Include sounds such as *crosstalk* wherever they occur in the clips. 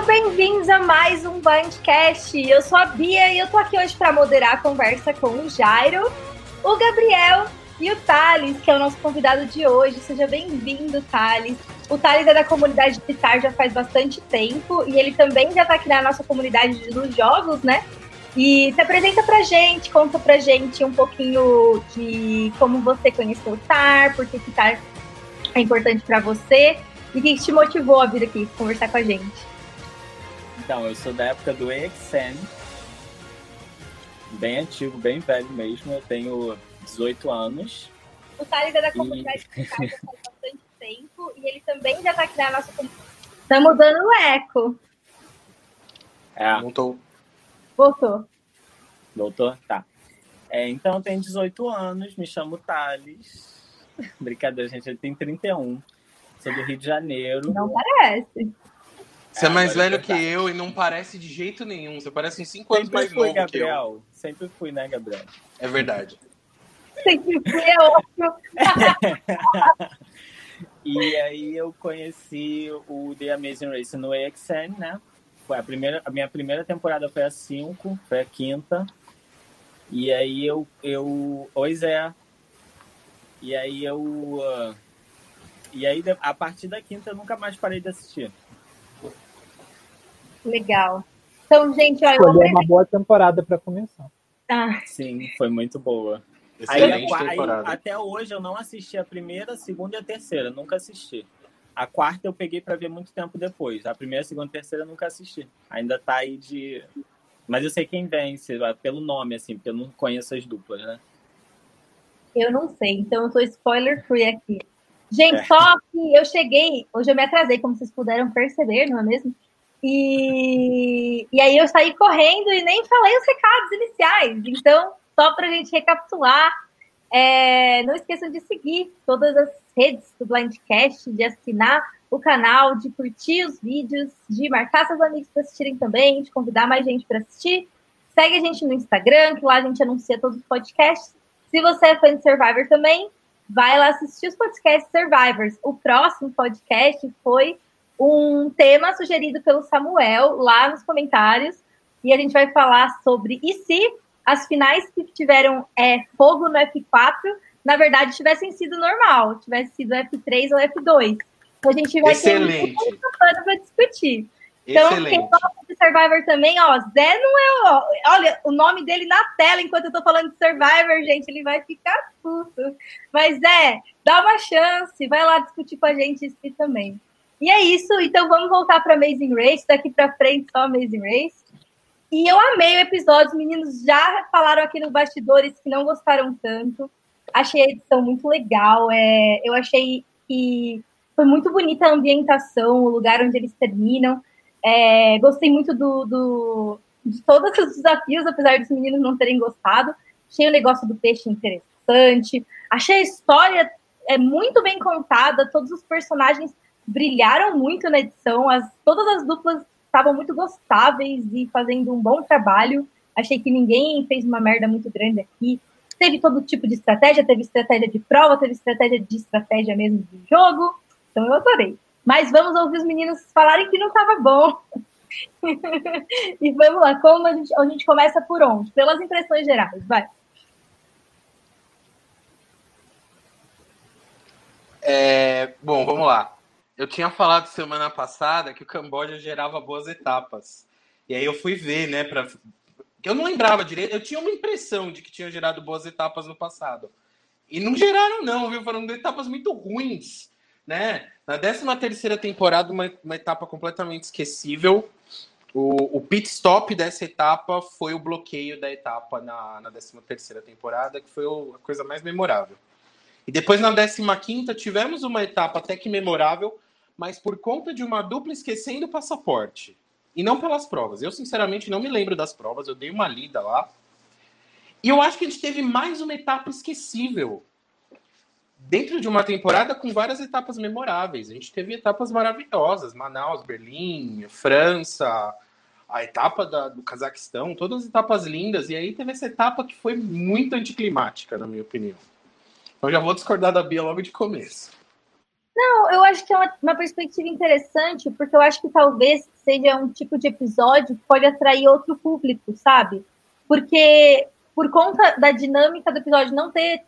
Sejam bem-vindos a mais um Bandcast. Eu sou a Bia e eu tô aqui hoje para moderar a conversa com o Jairo, o Gabriel e o Thales, que é o nosso convidado de hoje. Seja bem-vindo, Thales. O Thales é da comunidade de Pitar já faz bastante tempo e ele também já tá aqui na nossa comunidade dos jogos, né? E se apresenta pra gente, conta pra gente um pouquinho de como você conheceu o TAR, por que o TAR é importante para você e o que te motivou a vir aqui conversar com a gente. Então, eu sou da época do EXN, bem antigo, bem velho mesmo. Eu tenho 18 anos. O Thales é da comunidade e... de faz bastante tempo e ele também já está aqui na nossa comunidade. Estamos dando o eco. É. Voltou. Voltou. Voltou? Tá. É, então, eu tenho 18 anos, me chamo Thales. *laughs* Brincadeira, gente, ele tem 31. Sou do Rio de Janeiro. Não parece. Você é, é mais velho que eu e não parece de jeito nenhum. Você parece uns 5 anos mais fui, novo Gabriel. que eu. Sempre fui, né, Gabriel? É verdade. Sempre fui, é ótimo. *laughs* e aí eu conheci o The Amazing Race no AXN, né? Foi a, primeira, a minha primeira temporada foi a 5, foi a quinta. E aí eu, eu. Oi, Zé. E aí eu. Uh, e aí, a partir da quinta, eu nunca mais parei de assistir. Legal. Então, gente, olha. Foi uma boa temporada para começar. Ah. Sim, foi muito boa. Aí, aí, até hoje eu não assisti a primeira, a segunda e a terceira, nunca assisti. A quarta eu peguei para ver muito tempo depois. A primeira, a segunda e a terceira eu nunca assisti. Ainda tá aí de. Mas eu sei quem vence, pelo nome, assim, porque eu não conheço as duplas, né? Eu não sei, então eu tô spoiler free aqui. Gente, é. só que eu cheguei, hoje eu me atrasei, como vocês puderam perceber, não é mesmo? E, e aí eu saí correndo e nem falei os recados iniciais. Então, só para a gente recapitular, é, não esqueçam de seguir todas as redes do Blindcast, de assinar o canal, de curtir os vídeos, de marcar seus amigos para assistirem também, de convidar mais gente para assistir. Segue a gente no Instagram, que lá a gente anuncia todos os podcasts. Se você é fã de Survivor também, vai lá assistir os podcasts Survivors. O próximo podcast foi um tema sugerido pelo Samuel lá nos comentários. E a gente vai falar sobre e se as finais que tiveram é, fogo no F4, na verdade, tivessem sido normal, tivesse sido F3 ou F2. Então a gente vai Excelente. ter muito pano para discutir. Então, Excelente. quem gosta de Survivor também, ó, Zé não é. Ó, olha, o nome dele na tela enquanto eu tô falando de Survivor, gente, ele vai ficar puto. Mas, Zé, dá uma chance, vai lá discutir com a gente isso também. E é isso, então vamos voltar para Amazing Race, daqui para frente só Amazing Race. E eu amei o episódio, os meninos já falaram aqui no bastidores que não gostaram tanto. Achei a edição muito legal, é, eu achei que foi muito bonita a ambientação, o lugar onde eles terminam. É, gostei muito do, do, de todos os desafios, apesar dos meninos não terem gostado. Achei o negócio do peixe interessante. Achei a história é muito bem contada, todos os personagens brilharam muito na edição, as, todas as duplas estavam muito gostáveis e fazendo um bom trabalho. Achei que ninguém fez uma merda muito grande aqui. Teve todo tipo de estratégia, teve estratégia de prova, teve estratégia de estratégia mesmo de jogo. Então eu adorei. Mas vamos ouvir os meninos falarem que não estava bom. *laughs* e vamos lá, como a gente, a gente começa por onde? Pelas impressões gerais, vai. É, bom, vamos lá. Eu tinha falado semana passada que o Camboja gerava boas etapas. E aí eu fui ver, né, para eu não lembrava direito, eu tinha uma impressão de que tinha gerado boas etapas no passado. E não geraram não, viu? Foram etapas muito ruins, né? Na 13 terceira temporada, uma, uma etapa completamente esquecível. O, o, pit stop dessa etapa foi o bloqueio da etapa na, na 13 terceira temporada, que foi a coisa mais memorável. E depois na 15 quinta tivemos uma etapa até que memorável, mas por conta de uma dupla esquecendo o passaporte. E não pelas provas. Eu, sinceramente, não me lembro das provas, eu dei uma lida lá. E eu acho que a gente teve mais uma etapa esquecível. Dentro de uma temporada com várias etapas memoráveis. A gente teve etapas maravilhosas: Manaus, Berlim, França, a etapa da, do Cazaquistão, todas etapas lindas. E aí teve essa etapa que foi muito anticlimática, na minha opinião. Então já vou discordar da Bia logo de começo. Não, eu, acho que é uma, uma, perspectiva interessante, porque eu acho que talvez seja um tipo de episódio que pode atrair outro público, sabe? Porque por conta da dinâmica do episódio não ter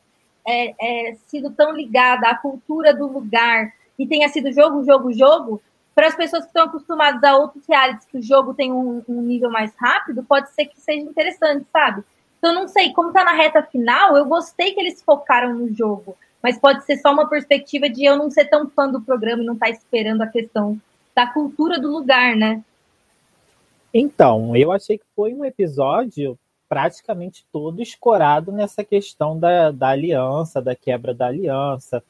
é, é, sido tão ligada à cultura do lugar e tenha sido jogo, jogo, jogo, para as pessoas que estão acostumadas a outros realities que o jogo tem um, um, nível mais rápido, pode ser que seja interessante, sabe? Então, não sei, como tá na reta final, eu gostei que eles focaram no jogo, mas pode ser só uma perspectiva de eu não ser tão fã do programa e não estar tá esperando a questão da cultura do lugar, né? Então, eu achei que foi um episódio praticamente todo escorado nessa questão da, da aliança, da quebra da aliança,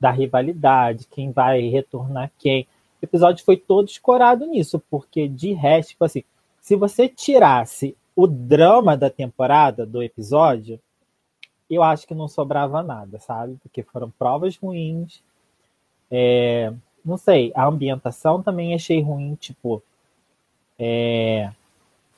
da rivalidade, quem vai retornar quem. O episódio foi todo escorado nisso, porque de resto, tipo assim, se você tirasse o drama da temporada do episódio, eu acho que não sobrava nada, sabe? Porque foram provas ruins. É, não sei, a ambientação também achei ruim, tipo. É,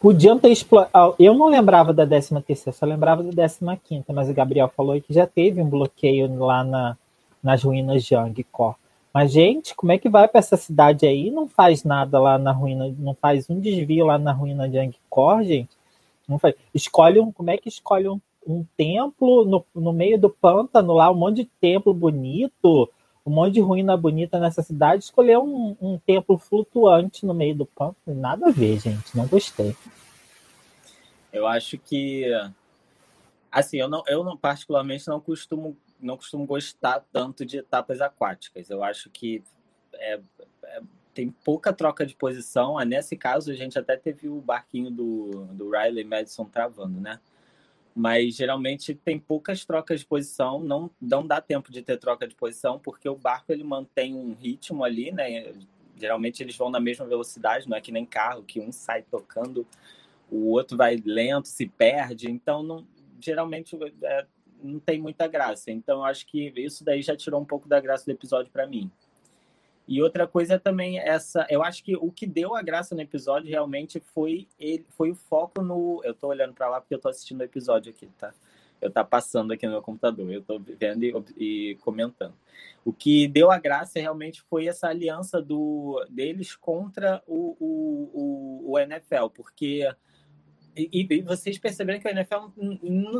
Podiam ter explorado. Eu não lembrava da 13 terceira, só lembrava da 15 mas o Gabriel falou que já teve um bloqueio lá na, nas ruínas de Angkor. Mas, gente, como é que vai para essa cidade aí? Não faz nada lá na ruína, não faz um desvio lá na ruína de Angkor, gente. Não faz. Escolhe um, como é que escolhe um, um templo no, no meio do pântano lá, um monte de templo bonito, um monte de ruína bonita nessa cidade, escolher um, um templo flutuante no meio do campo. Nada a ver, gente. Não gostei. Eu acho que. Assim, eu não, eu não particularmente não costumo, não costumo gostar tanto de etapas aquáticas. Eu acho que é, é, tem pouca troca de posição. Nesse caso, a gente até teve o barquinho do, do Riley Madison travando, né? Mas geralmente tem poucas trocas de posição, não, não dá tempo de ter troca de posição, porque o barco ele mantém um ritmo ali, né? Geralmente eles vão na mesma velocidade, não é que nem carro, que um sai tocando, o outro vai lento, se perde, então não, geralmente é, não tem muita graça. Então acho que isso daí já tirou um pouco da graça do episódio para mim. E outra coisa também essa, eu acho que o que deu a graça no episódio realmente foi ele, foi o foco no, eu tô olhando para lá porque eu tô assistindo o episódio aqui, tá? Eu tá passando aqui no meu computador, eu tô vendo e, e comentando. O que deu a graça realmente foi essa aliança do deles contra o, o, o, o NFL, porque e, e, vocês perceberam que a NFL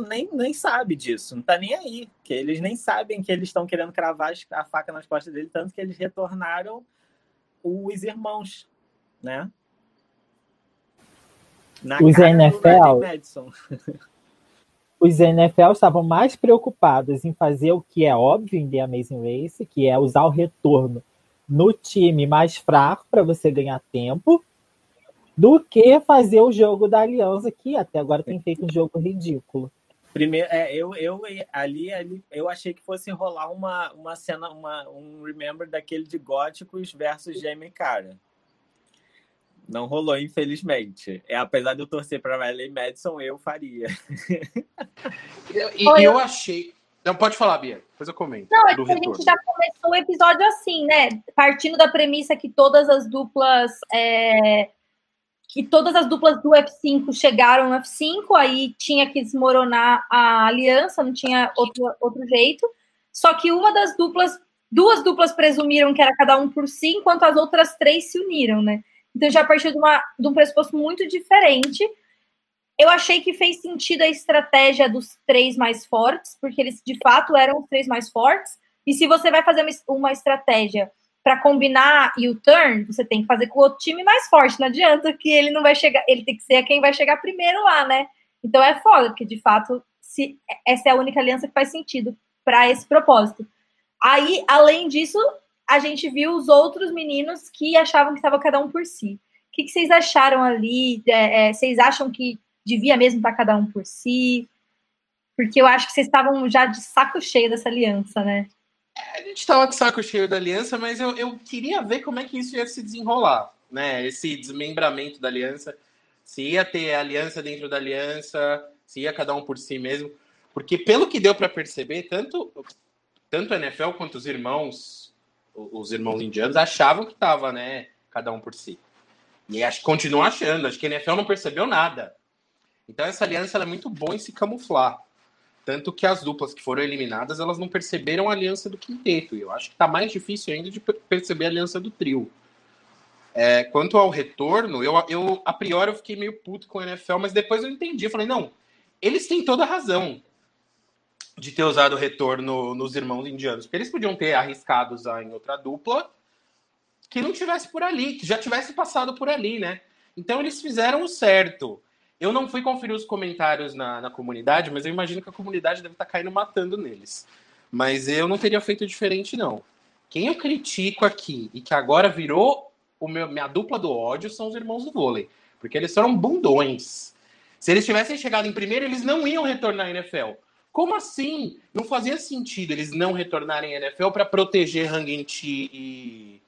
nem, nem sabe disso, não tá nem aí. Que eles nem sabem que eles estão querendo cravar a faca nas costas dele, tanto que eles retornaram os irmãos, né? Na os NFL. *laughs* os NFL estavam mais preocupados em fazer o que é óbvio em The Amazing Race, que é usar o retorno no time mais fraco para você ganhar tempo do que fazer o jogo da Aliança, que até agora tem feito um jogo ridículo. Primeiro, é, eu, eu ali, ali eu achei que fosse rolar uma, uma cena, uma, um remember daquele de Góticos versus Jamie Cara. Não rolou, infelizmente. É, apesar de eu torcer para Riley Madison, eu faria. e eu, eu achei. Não, pode falar, Bia. Depois eu comento. Não, é que a gente já começou o episódio assim, né? Partindo da premissa que todas as duplas é, que todas as duplas do F5 chegaram no F5, aí tinha que desmoronar a aliança, não tinha outro, outro jeito. Só que uma das duplas, duas duplas presumiram que era cada um por si, enquanto as outras três se uniram, né? Então já partiu de, uma, de um pressuposto muito diferente. Eu achei que fez sentido a estratégia dos três mais fortes, porque eles de fato eram os três mais fortes. E se você vai fazer uma, uma estratégia para combinar e o turn, você tem que fazer com o outro time mais forte. Não adianta que ele não vai chegar, ele tem que ser quem vai chegar primeiro lá, né? Então é foda, porque de fato se, essa é a única aliança que faz sentido para esse propósito. Aí, além disso, a gente viu os outros meninos que achavam que estava cada um por si. O que, que vocês acharam ali? É, é, vocês acham que devia mesmo estar cada um por si? Porque eu acho que vocês estavam já de saco cheio dessa aliança, né? A gente estava com saco cheio da aliança, mas eu, eu queria ver como é que isso ia se desenrolar, né? Esse desmembramento da aliança. Se ia ter aliança dentro da aliança, se ia cada um por si mesmo. Porque pelo que deu para perceber, tanto, tanto a NFL quanto os irmãos, os irmãos indianos, achavam que estava, né? Cada um por si. E acho que continuam achando. Acho que a NFL não percebeu nada. Então essa aliança é muito boa em se camuflar. Tanto que as duplas que foram eliminadas, elas não perceberam a aliança do quinteto. E eu acho que tá mais difícil ainda de perceber a aliança do trio. É, quanto ao retorno, eu, eu a priori eu fiquei meio puto com o NFL, mas depois eu entendi. Eu falei, não, eles têm toda a razão de ter usado o retorno nos irmãos indianos, porque eles podiam ter arriscado usar em outra dupla que não tivesse por ali, que já tivesse passado por ali, né? Então eles fizeram o certo. Eu não fui conferir os comentários na, na comunidade, mas eu imagino que a comunidade deve estar tá caindo matando neles. Mas eu não teria feito diferente, não. Quem eu critico aqui e que agora virou o meu, minha dupla do ódio são os irmãos do vôlei. Porque eles foram bundões. Se eles tivessem chegado em primeiro, eles não iam retornar à NFL. Como assim? Não fazia sentido eles não retornarem à NFL para proteger Hangenti e,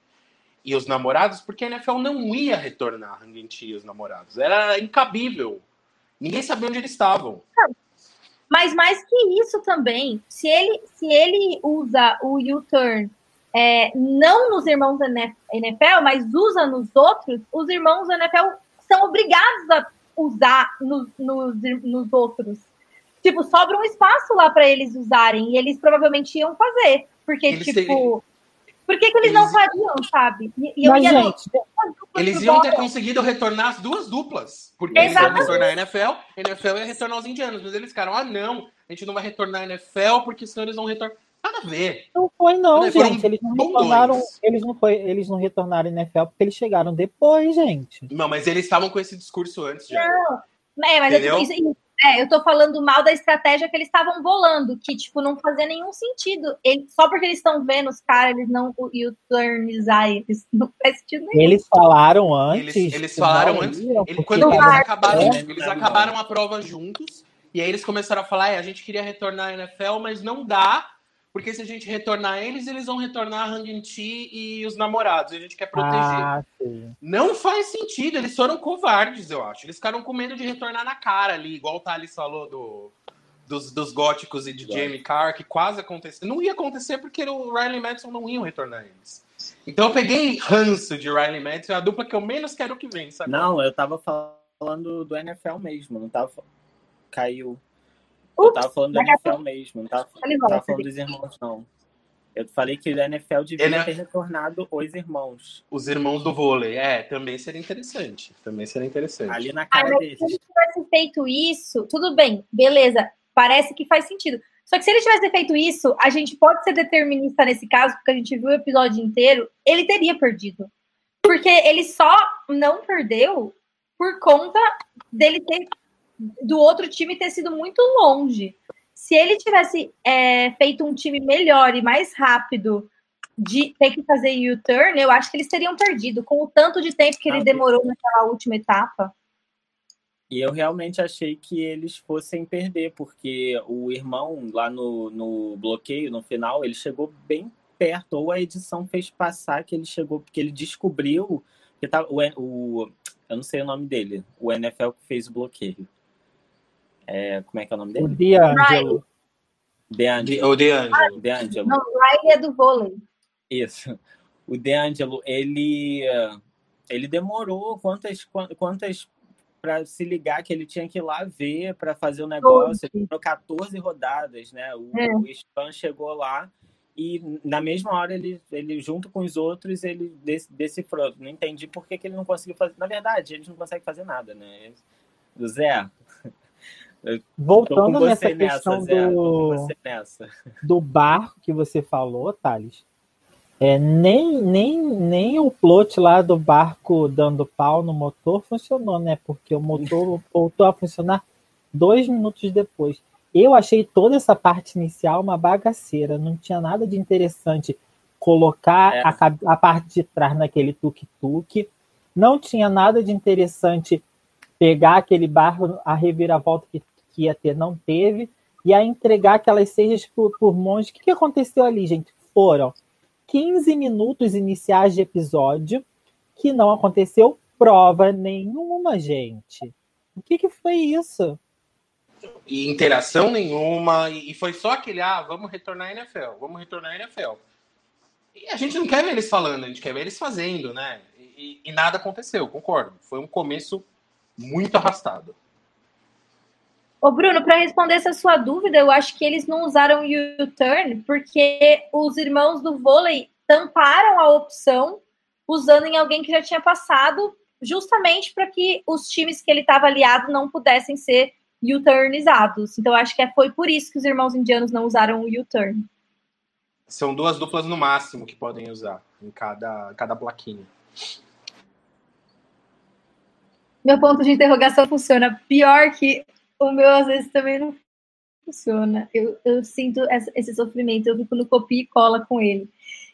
e os namorados, porque a NFL não ia retornar Hangenti e os namorados. Era incabível. Ninguém sabia onde eles estavam. Mas mais que isso também, se ele, se ele usa o U-turn é, não nos irmãos da NFL, mas usa nos outros, os irmãos da NFL são obrigados a usar nos, nos, nos outros. Tipo, sobra um espaço lá para eles usarem e eles provavelmente iam fazer. Porque, eles tipo. Por que, que eles, eles, não fariam, sabe? E Mas, gente, eles iam ter conseguido retornar as duas duplas. Porque eles iam retornar a NFL, a NFL ia retornar os indianos. Mas eles ficaram, ah, não, a gente não vai retornar a NFL, porque senão eles vão retornar. Nada a ver. Não foi, não, gente. Eles não retornaram. Eles não, foi, eles não retornaram na NFL porque eles chegaram depois, gente. Não, mas eles estavam com esse discurso antes já. Não, é, mas eu, isso, é, eu tô falando mal da estratégia que eles estavam bolando, que, tipo, não fazia nenhum sentido. Ele, só porque eles estão vendo os caras, eles não U-turnizar eles. *laughs* Não faz sentido nenhum. Eles falaram antes. Eles, eles falaram antes. Ele, quando eles acabaram, é. eles acabaram a prova juntos. E aí eles começaram a falar: é, a gente queria retornar à NFL, mas não dá porque se a gente retornar eles, eles vão retornar a Hang-Ti e os namorados. E a gente quer proteger. Ah, não faz sentido. Eles foram covardes, eu acho. Eles ficaram com medo de retornar na cara ali, igual o Thales falou do, dos, dos góticos e de Jamie Carr, que quase aconteceu. Não ia acontecer porque o Riley Madison não iam retornar eles. Então eu peguei ranço de Riley Madison, a dupla que eu menos quero que vença. Não, eu tava falando do NFL mesmo, não tava. Caiu. Eu tava falando do NFL mesmo, não tava, não tava falando dos irmãos, não. Eu falei que o NFL devia Ele... ter retornado os irmãos. Os irmãos do vôlei, é, também seria interessante. Também seria interessante. Ali na cara ah, deles. Se ele tivesse feito isso, tudo bem, beleza, parece que faz sentido. Só que se ele tivesse feito isso, a gente pode ser determinista nesse caso, porque a gente viu o episódio inteiro, ele teria perdido. Porque ele só não perdeu por conta dele ter do outro time ter sido muito longe. Se ele tivesse é, feito um time melhor e mais rápido de ter que fazer U-turn, eu acho que eles teriam perdido com o tanto de tempo que ele ah, demorou naquela última etapa. E eu realmente achei que eles fossem perder, porque o irmão lá no, no bloqueio, no final, ele chegou bem perto, ou a edição fez passar que ele chegou, porque ele descobriu que tá, o, o eu não sei o nome dele, o NFL que fez o bloqueio. É, como é que é o nome dele? O DeAngelo. DeAngelo. O DeAngelo. DeAngelo. Não, o Riley é do vôlei. Isso. O DeAngelo, ele, ele demorou quantas, quantas para se ligar que ele tinha que ir lá ver para fazer o negócio. Ele demorou 14 rodadas, né? O, é. o Spam chegou lá e na mesma hora ele, ele junto com os outros ele decifrou. Não entendi por que, que ele não conseguiu fazer. Na verdade, eles não conseguem fazer nada, né? O Voltando nessa questão nessa, do, *laughs* do barco que você falou, Thales, é, nem, nem, nem o plot lá do barco dando pau no motor funcionou, né? Porque o motor *laughs* voltou a funcionar dois minutos depois. Eu achei toda essa parte inicial uma bagaceira, não tinha nada de interessante colocar é. a, a parte de trás naquele tuk-tuk, não tinha nada de interessante pegar aquele barco, a reviravolta que que ia ter não teve, e a entregar aquelas cejas por, por monge. O que, que aconteceu ali, gente? Foram 15 minutos iniciais de episódio que não aconteceu prova nenhuma, gente. O que, que foi isso? E interação nenhuma, e foi só aquele, ah, vamos retornar à NFL, vamos retornar à NFL. E a gente não quer ver eles falando, a gente quer ver eles fazendo, né? E, e nada aconteceu, concordo. Foi um começo muito arrastado. Ô, Bruno, para responder essa sua dúvida, eu acho que eles não usaram o U-turn porque os irmãos do vôlei tamparam a opção usando em alguém que já tinha passado, justamente para que os times que ele estava aliado não pudessem ser U-turnizados. Então, acho que foi por isso que os irmãos indianos não usaram o U-turn. São duas duplas no máximo que podem usar em cada, cada plaquinha. Meu ponto de interrogação funciona. Pior que o meu, às vezes, também não funciona. Eu, eu sinto esse sofrimento, eu fico no copia e cola com ele.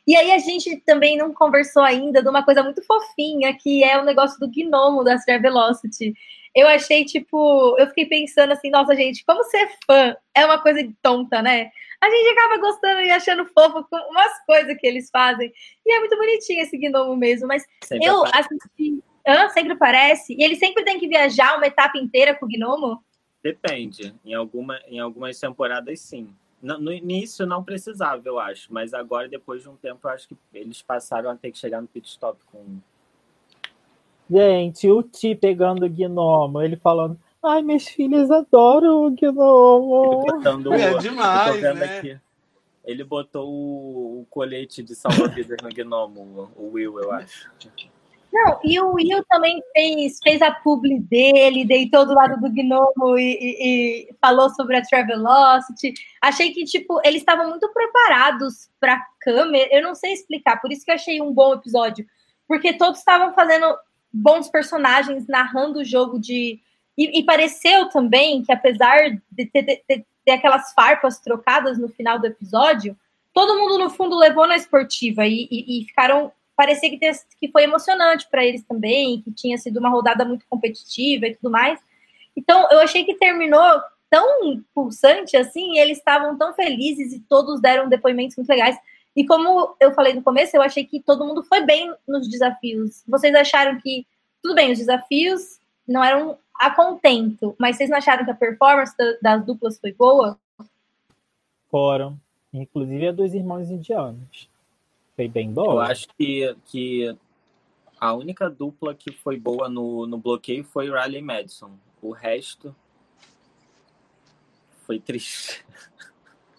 E aí a gente também não conversou ainda de uma coisa muito fofinha, que é o negócio do gnomo da Astrea Velocity. Eu achei, tipo, eu fiquei pensando assim, nossa, gente, como ser fã é uma coisa tonta, né? A gente acaba gostando e achando fofo com umas coisas que eles fazem. E é muito bonitinho esse gnomo mesmo, mas sempre eu aparece. assisti. Ah, sempre parece. E ele sempre tem que viajar uma etapa inteira com o gnomo? Depende. Em, alguma, em algumas temporadas, sim. No, início não precisava, eu acho, mas agora, depois de um tempo, eu acho que eles passaram a ter que chegar no pit stop com. Gente, o Ti pegando o gnomo, ele falando. Ai, minhas filhas adoram o gnomo. Botando, é demais, né? Aqui. Ele botou o, o colete de salva-vidas no gnomo, o Will, eu acho. Não, e o Will também fez, fez a publi dele, deitou do lado do Gnomo e, e, e falou sobre a Travelocity. Achei que, tipo, eles estavam muito preparados para câmera. Eu não sei explicar, por isso que achei um bom episódio. Porque todos estavam fazendo bons personagens, narrando o jogo de. E, e pareceu também que, apesar de ter, ter aquelas farpas trocadas no final do episódio, todo mundo, no fundo, levou na esportiva e, e, e ficaram parecia que, que foi emocionante para eles também, que tinha sido uma rodada muito competitiva e tudo mais. Então, eu achei que terminou tão pulsante assim, eles estavam tão felizes e todos deram depoimentos muito legais. E como eu falei no começo, eu achei que todo mundo foi bem nos desafios. Vocês acharam que, tudo bem, os desafios não eram a contento, mas vocês não acharam que a performance das duplas foi boa? Foram. Inclusive a dos irmãos indianos. Foi bem boa. Eu acho que, que a única dupla que foi boa no, no bloqueio foi Riley Madison. O resto foi triste.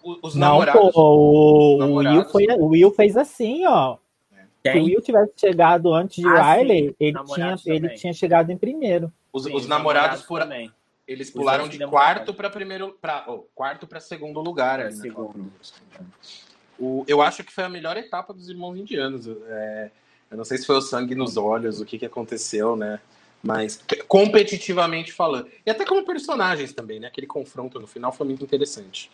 Os não, namorados, pô, o, namorados, Will foi, o Will fez assim, ó. Quem? Se o Will tivesse chegado antes de ah, Riley, ele tinha, ele tinha chegado em primeiro. Os, sim, os namorados, namorados também. Eles pularam de quarto para primeiro, para oh, quarto para segundo lugar. É, segundo. O, eu acho que foi a melhor etapa dos irmãos indianos. É, eu não sei se foi o sangue nos olhos, o que, que aconteceu, né? Mas competitivamente falando. E até como personagens também, né? Aquele confronto no final foi muito interessante.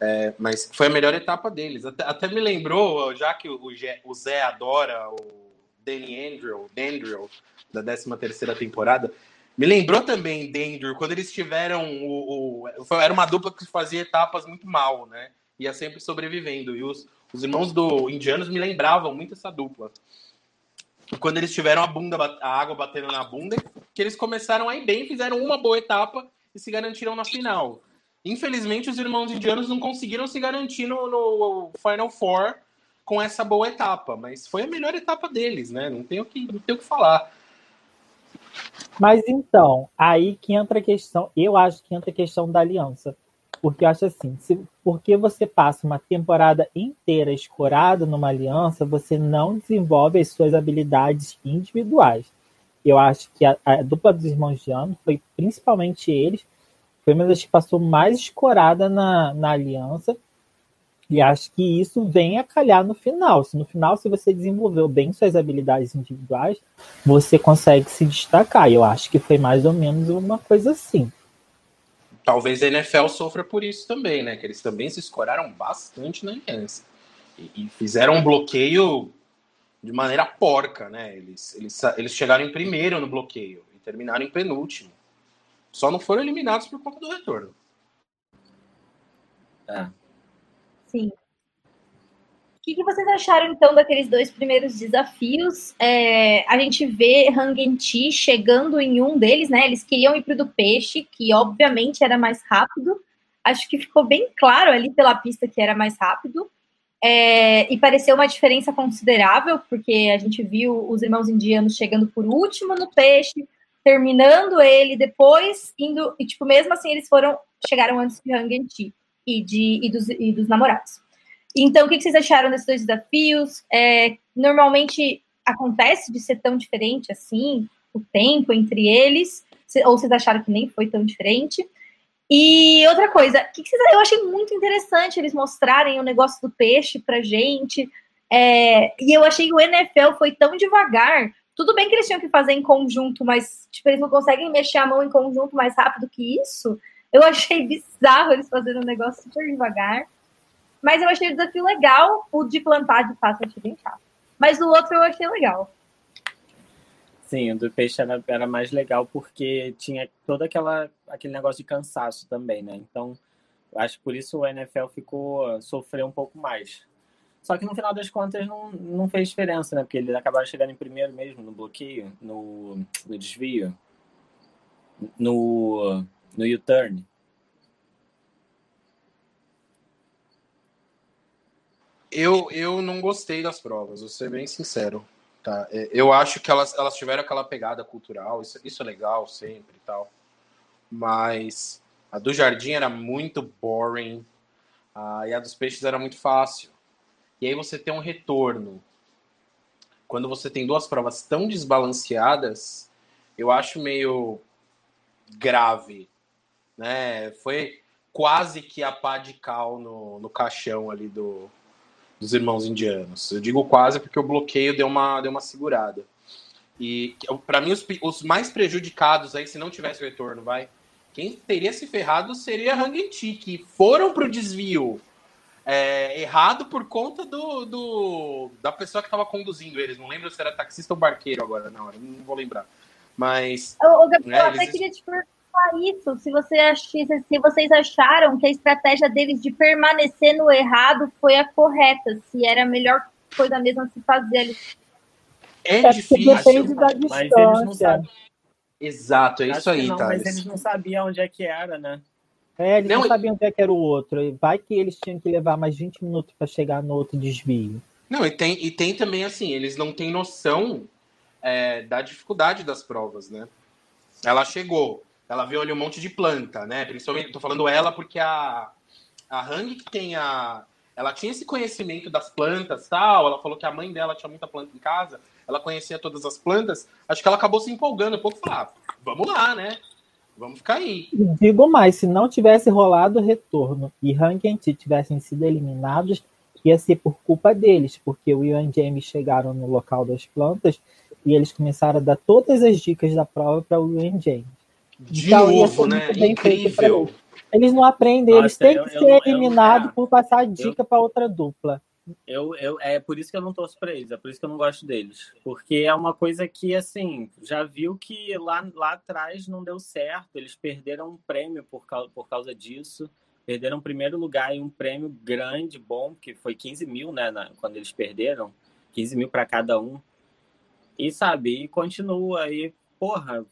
É, mas foi a melhor etapa deles. Até, até me lembrou, já que o, o Zé adora o Danny Andrew, Dandrew, da 13 terceira temporada, me lembrou também Dandrew, quando eles tiveram o, o, Era uma dupla que fazia etapas muito mal, né? Ia sempre sobrevivendo. E os, os irmãos do indianos me lembravam muito essa dupla. Quando eles tiveram a bunda, a água batendo na bunda, que eles começaram a ir bem, fizeram uma boa etapa e se garantiram na final. Infelizmente, os irmãos indianos não conseguiram se garantir no, no Final Four com essa boa etapa, mas foi a melhor etapa deles, né? Não tenho que, não tenho o que falar. Mas então, aí que entra a questão, eu acho que entra a questão da aliança. Porque eu acho assim, se, porque você passa uma temporada inteira escorado numa aliança, você não desenvolve as suas habilidades individuais. Eu acho que a, a dupla dos irmãos de ano foi principalmente eles, foi uma das que passou mais escorada na, na aliança. E acho que isso vem a calhar no final. Se no final, se você desenvolveu bem suas habilidades individuais, você consegue se destacar. Eu acho que foi mais ou menos uma coisa assim talvez a NFL sofra por isso também, né? Que eles também se escoraram bastante na aliança. E, e, fizeram um bloqueio de maneira porca, né? Eles, eles, eles chegaram em primeiro no bloqueio e terminaram em penúltimo. Só não foram eliminados por conta do retorno. É. Sim que, que vocês acharam, então, daqueles dois primeiros desafios? É, a gente vê Hangenti chegando em um deles, né? Eles queriam ir para o do peixe, que obviamente era mais rápido. Acho que ficou bem claro ali pela pista que era mais rápido. É, e pareceu uma diferença considerável, porque a gente viu os irmãos indianos chegando por último no peixe, terminando ele, depois indo. E, tipo, mesmo assim, eles foram. Chegaram antes de Hang Chi e, e, dos, e dos namorados. Então, o que vocês acharam desses dois desafios? É, normalmente acontece de ser tão diferente assim, o tempo entre eles, ou vocês acharam que nem foi tão diferente? E outra coisa, que vocês, eu achei muito interessante eles mostrarem o negócio do peixe pra gente. É, e eu achei que o NFL foi tão devagar. Tudo bem que eles tinham que fazer em conjunto, mas tipo, eles não conseguem mexer a mão em conjunto mais rápido que isso. Eu achei bizarro eles fazendo um negócio super devagar. Mas eu achei o desafio legal. O de plantar, de fato, eu achei bem chato. Mas o outro eu achei legal. Sim, o do peixe era, era mais legal porque tinha todo aquela, aquele negócio de cansaço também, né? Então, acho que por isso o NFL ficou sofreu um pouco mais. Só que no final das contas não, não fez diferença, né? Porque eles acabaram chegando em primeiro mesmo no bloqueio, no, no desvio, no, no U-turn. Eu, eu não gostei das provas, vou ser bem sincero. Tá? É, eu acho que elas, elas tiveram aquela pegada cultural, isso, isso é legal sempre e tal. Mas a do Jardim era muito boring a, e a dos Peixes era muito fácil. E aí você tem um retorno. Quando você tem duas provas tão desbalanceadas, eu acho meio grave. Né? Foi quase que a pá de cal no, no caixão ali do, dos irmãos indianos. Eu digo quase porque o bloqueio deu uma, deu uma segurada. E para mim, os, os, mais prejudicados aí, se não tivesse o retorno, vai. Quem teria se ferrado seria Hangenti, que foram para o desvio é, errado por conta do, do da pessoa que estava conduzindo eles. Não lembro se era taxista ou barqueiro agora, não, não vou lembrar. Mas. Ô, Gabriel, né, eu até queria te perguntar isso. Se, você achasse, se vocês acharam que a estratégia deles de permanecer no errado foi a correta, se era a melhor coisa mesmo a se fazer ali. É, é difícil, depende da distância. Mas eles não sabem. Exato, é isso aí, tá? Mas eles não sabiam onde é que era, né? É, eles não, não sabiam onde é que era o outro. Vai que eles tinham que levar mais 20 minutos para chegar no outro desvio. Não, e tem, e tem também assim, eles não têm noção é, da dificuldade das provas, né? Ela chegou, ela viu ali um monte de planta, né? Principalmente, tô falando ela porque a, a Hang que tem a. Ela tinha esse conhecimento das plantas tal. Ela falou que a mãe dela tinha muita planta em casa. Ela conhecia todas as plantas. Acho que ela acabou se empolgando um pouco. Falar, ah, vamos lá, né? Vamos ficar aí. Digo mais, se não tivesse rolado o retorno e Hang e Ti tivessem sido eliminados, ia ser por culpa deles, porque o Ian James chegaram no local das plantas e eles começaram a dar todas as dicas da prova para o Ian James. De então, novo, né? Incrível. Eles não aprendem, Nossa, eles têm eu, que ser eliminados é, por passar dica para outra dupla. Eu, eu, é por isso que eu não torço para eles, é por isso que eu não gosto deles. Porque é uma coisa que, assim, já viu que lá, lá atrás não deu certo, eles perderam um prêmio por causa, por causa disso. Perderam o primeiro lugar e um prêmio grande, bom, que foi 15 mil, né, na, quando eles perderam. 15 mil para cada um. E sabe, e continua aí porra,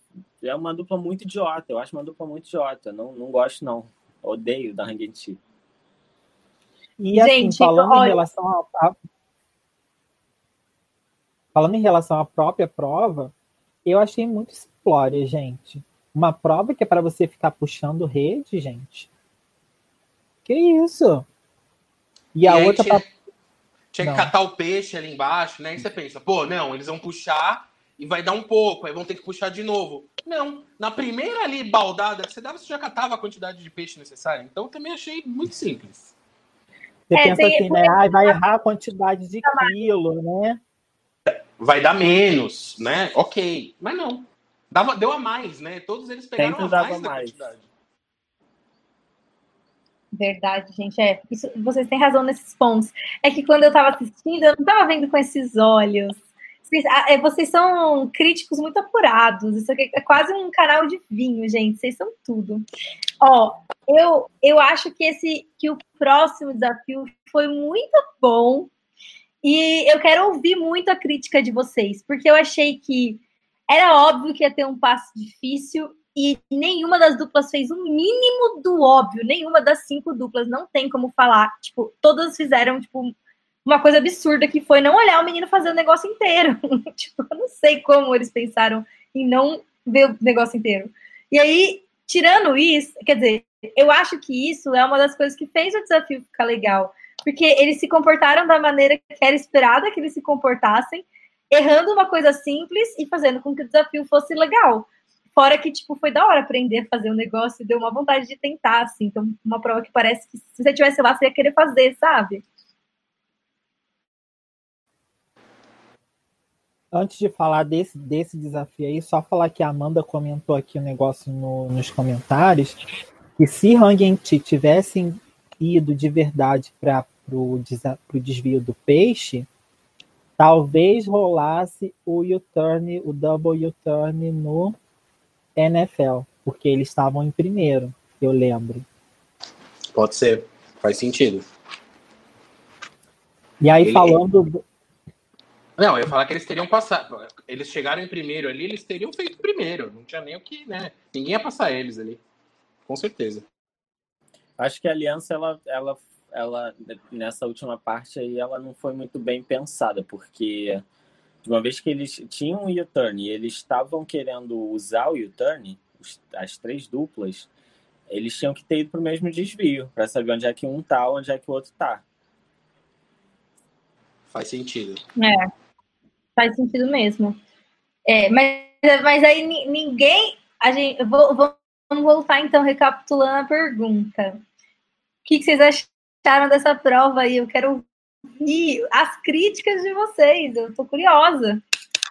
é uma dupla muito idiota. Eu acho uma dupla muito idiota. Não, não gosto, não. Odeio da Hangenti. E assim, Gente, falando olha... em relação a, a, Falando em relação à própria prova, eu achei muito simplória, gente. Uma prova que é para você ficar puxando rede, gente. Que isso? E, e a outra. Tinha, pra... tinha que catar o peixe ali embaixo, né? E você pensa, pô, não, eles vão puxar e vai dar um pouco, aí vão ter que puxar de novo. Não, na primeira ali baldada que você dava, você já catava a quantidade de peixe necessária. Então também achei muito simples. Você é, pensa assim, né? Ah, vai errar a quantidade de quilo, né? Vai dar menos, né? Ok. Mas não. Dava, deu a mais, né? Todos eles pegaram Sempre a mais mais. quantidade. Verdade, gente. É, isso, vocês têm razão nesses pontos. É que quando eu estava assistindo, eu não estava vendo com esses olhos vocês são críticos muito apurados. Isso aqui é quase um canal de vinho, gente. Vocês são tudo. Ó, eu, eu acho que esse que o próximo desafio foi muito bom. E eu quero ouvir muito a crítica de vocês, porque eu achei que era óbvio que ia ter um passo difícil e nenhuma das duplas fez o mínimo do óbvio. Nenhuma das cinco duplas não tem como falar. Tipo, todas fizeram, tipo, uma coisa absurda que foi não olhar o menino fazer o negócio inteiro. *laughs* tipo, eu não sei como eles pensaram em não ver o negócio inteiro. E aí, tirando isso, quer dizer, eu acho que isso é uma das coisas que fez o desafio ficar legal. Porque eles se comportaram da maneira que era esperada que eles se comportassem, errando uma coisa simples e fazendo com que o desafio fosse legal. Fora que, tipo, foi da hora aprender a fazer um negócio e deu uma vontade de tentar, assim. Então, uma prova que parece que se você tivesse lá, você ia querer fazer, sabe? Antes de falar desse, desse desafio aí, só falar que a Amanda comentou aqui o um negócio no, nos comentários, que se Hang Ti tivessem ido de verdade para o desvio do peixe, talvez rolasse o U-turn, o double U-turn no NFL, porque eles estavam em primeiro, eu lembro. Pode ser, faz sentido. E aí, Ele... falando, não, eu ia falar que eles teriam passado. Eles chegaram em primeiro ali, eles teriam feito primeiro. Não tinha nem o que, né? Ninguém ia passar eles ali. Com certeza. Acho que a aliança, ela, ela, ela, nessa última parte aí, ela não foi muito bem pensada, porque de uma vez que eles tinham o U-turn e eles estavam querendo usar o U-turn, as três duplas, eles tinham que ter ido para o mesmo desvio, para saber onde é que um tá, onde é que o outro tá. Faz sentido. É faz sentido mesmo. É, mas, mas aí ninguém. A gente, vou, vamos voltar então, recapitulando a pergunta. O que, que vocês acharam dessa prova aí? Eu quero ouvir as críticas de vocês. Eu tô curiosa.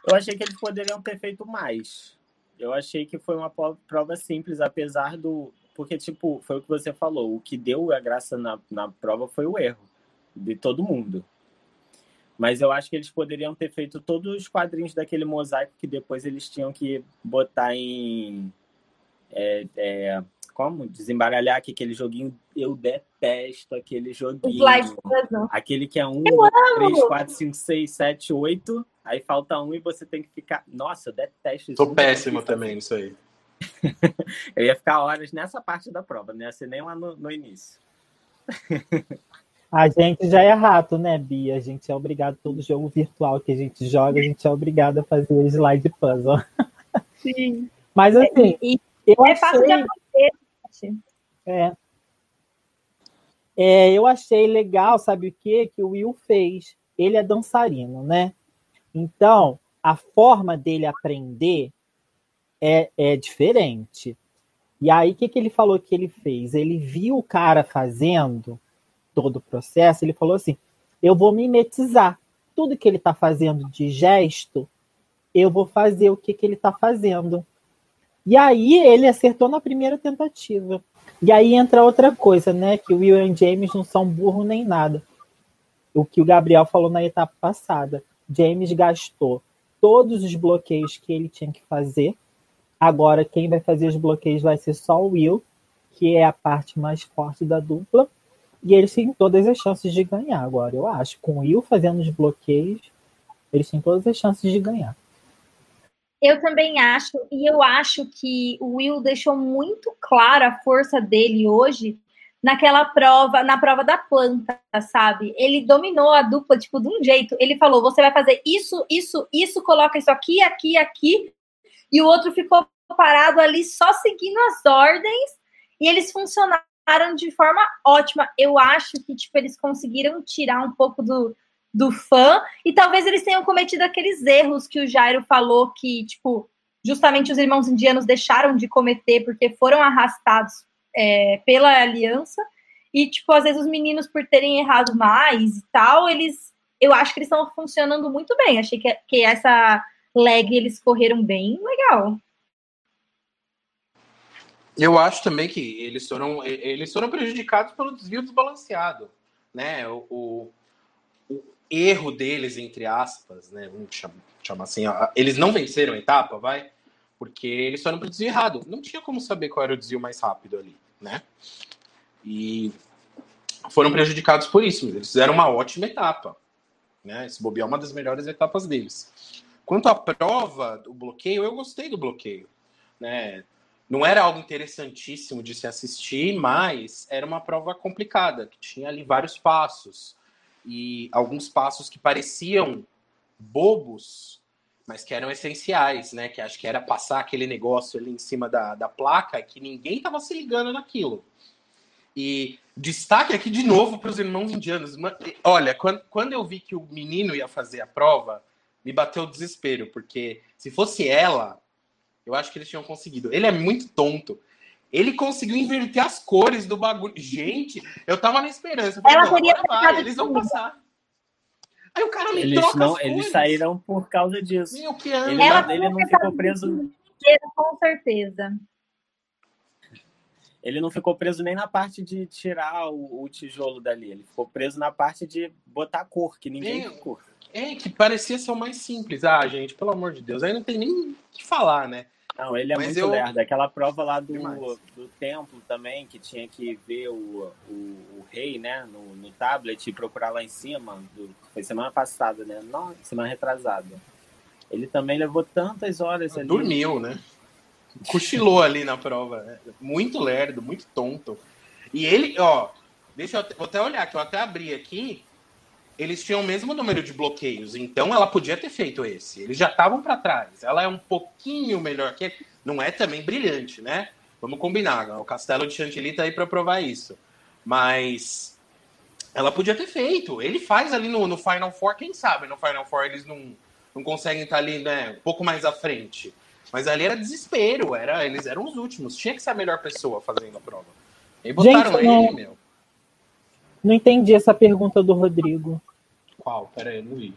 Eu achei que eles poderiam ter feito mais. Eu achei que foi uma prova simples, apesar do. Porque, tipo, foi o que você falou. O que deu a graça na, na prova foi o erro de todo mundo. Mas eu acho que eles poderiam ter feito todos os quadrinhos daquele mosaico que depois eles tinham que botar em. É, é, como? Desembaralhar aqui, aquele joguinho. Eu detesto aquele joguinho. Aquele que é um, três, quatro, cinco, seis, sete, oito. Aí falta um e você tem que ficar. Nossa, eu detesto isso. Tô péssimo também nisso aí. *laughs* eu ia ficar horas nessa parte da prova, não ia ser nem lá no, no início. *laughs* A gente já é rato, né, Bia? A gente é obrigado, todo jogo virtual que a gente joga, a gente é obrigado a fazer o slide puzzle. *laughs* Sim. Mas assim, é, eu é achei... fácil de acontecer. É. é. Eu achei legal, sabe o que? Que o Will fez. Ele é dançarino, né? Então, a forma dele aprender é, é diferente. E aí, o que, que ele falou que ele fez? Ele viu o cara fazendo todo o processo, ele falou assim: eu vou mimetizar tudo que ele está fazendo de gesto, eu vou fazer o que, que ele está fazendo. E aí ele acertou na primeira tentativa. E aí entra outra coisa, né? Que o Will e James não são burro nem nada. O que o Gabriel falou na etapa passada. James gastou todos os bloqueios que ele tinha que fazer. Agora quem vai fazer os bloqueios vai ser só o Will, que é a parte mais forte da dupla. E eles têm todas as chances de ganhar agora, eu acho. Com o Will fazendo os bloqueios, eles têm todas as chances de ganhar. Eu também acho, e eu acho que o Will deixou muito clara a força dele hoje naquela prova, na prova da planta, sabe? Ele dominou a dupla, tipo, de um jeito. Ele falou: você vai fazer isso, isso, isso, coloca isso aqui, aqui, aqui. E o outro ficou parado ali só seguindo as ordens, e eles funcionaram de forma ótima. Eu acho que tipo, eles conseguiram tirar um pouco do, do fã e talvez eles tenham cometido aqueles erros que o Jairo falou que, tipo, justamente os irmãos indianos deixaram de cometer porque foram arrastados é, pela aliança. E, tipo, às vezes os meninos, por terem errado mais e tal, eles. Eu acho que eles estão funcionando muito bem. Achei que, que essa leg eles correram bem legal. Eu acho também que eles foram, eles foram prejudicados pelo desvio desbalanceado. Né? O, o, o erro deles, entre aspas, né? vamos chamar, chamar assim, ó, eles não venceram a etapa, vai? Porque eles foram para o desvio errado. Não tinha como saber qual era o desvio mais rápido ali. Né? E foram prejudicados por isso. Mas eles fizeram uma ótima etapa. Né? Esse bobear é uma das melhores etapas deles. Quanto à prova, o bloqueio, eu gostei do bloqueio. Né? Não era algo interessantíssimo de se assistir, mas era uma prova complicada, que tinha ali vários passos. E alguns passos que pareciam bobos, mas que eram essenciais, né? Que acho que era passar aquele negócio ali em cima da, da placa que ninguém estava se ligando naquilo. E destaque aqui de novo para os irmãos indianos. Olha, quando, quando eu vi que o menino ia fazer a prova, me bateu o desespero, porque se fosse ela, eu acho que eles tinham conseguido. Ele é muito tonto. Ele conseguiu inverter as cores do bagulho. Gente, eu tava na esperança. Falei, ela teria vai, eles vão passar. Aí o cara me eles troca não, as Eles cores. saíram por causa disso. Meu, que Ele, Ela não, ele não ficou preso. Com certeza. Ele não ficou preso nem na parte de tirar o, o tijolo dali. Ele ficou preso na parte de botar cor, que ninguém Meu, viu cor. É, que parecia ser o mais simples. Ah, gente, pelo amor de Deus. Aí não tem nem o que falar, né? Não, ele é Mas muito eu- lerdo. Aquela prova lá do, Demais. do templo também, que tinha que ver o, o, o rei, né, no, no tablet e procurar lá em cima. do- foi semana passada, né? Não, semana retrasada. Ele também levou tantas horas ali. Dormiu, né? Cochilou ali na prova. né? Muito lerdo, muito tonto. E ele, ó, deixa eu até, vou até olhar, que eu até abri aqui. Eles tinham o mesmo número de bloqueios, então ela podia ter feito esse. Eles já estavam para trás. Ela é um pouquinho melhor que ele. Não é também brilhante, né? Vamos combinar. O Castelo de Chantilly tá aí para provar isso. Mas ela podia ter feito. Ele faz ali no, no Final Four, quem sabe no Final Four eles não, não conseguem estar ali, né, um pouco mais à frente. Mas ali era desespero, era, eles eram os últimos. Tinha que ser a melhor pessoa fazendo a prova. E botaram Gente, ele, não- meu. Não entendi essa pergunta do Rodrigo. Qual? Pera aí, não vi.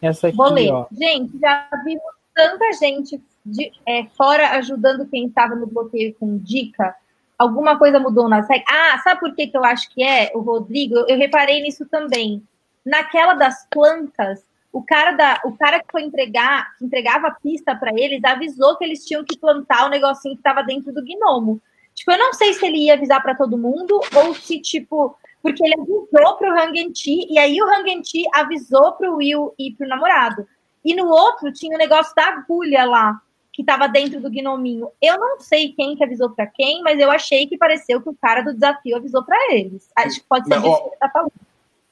Essa aqui, Vou ler. ó. Gente, já vimos tanta gente de, é, fora ajudando quem estava no bloqueio com dica. Alguma coisa mudou nas regras? Ah, sabe por que, que eu acho que é, o Rodrigo? Eu reparei nisso também. Naquela das plantas, o cara, da, o cara que foi entregar, que entregava a pista para eles, avisou que eles tinham que plantar o negocinho que estava dentro do gnomo. Tipo, eu não sei se ele ia avisar para todo mundo ou se, tipo, porque ele avisou pro Hangenti e aí o Hangenti avisou pro Will e pro namorado. E no outro tinha o negócio da agulha lá, que tava dentro do gnominho. Eu não sei quem que avisou para quem, mas eu achei que pareceu que o cara do desafio avisou para eles. Acho que pode ser ó, que ele tá falando.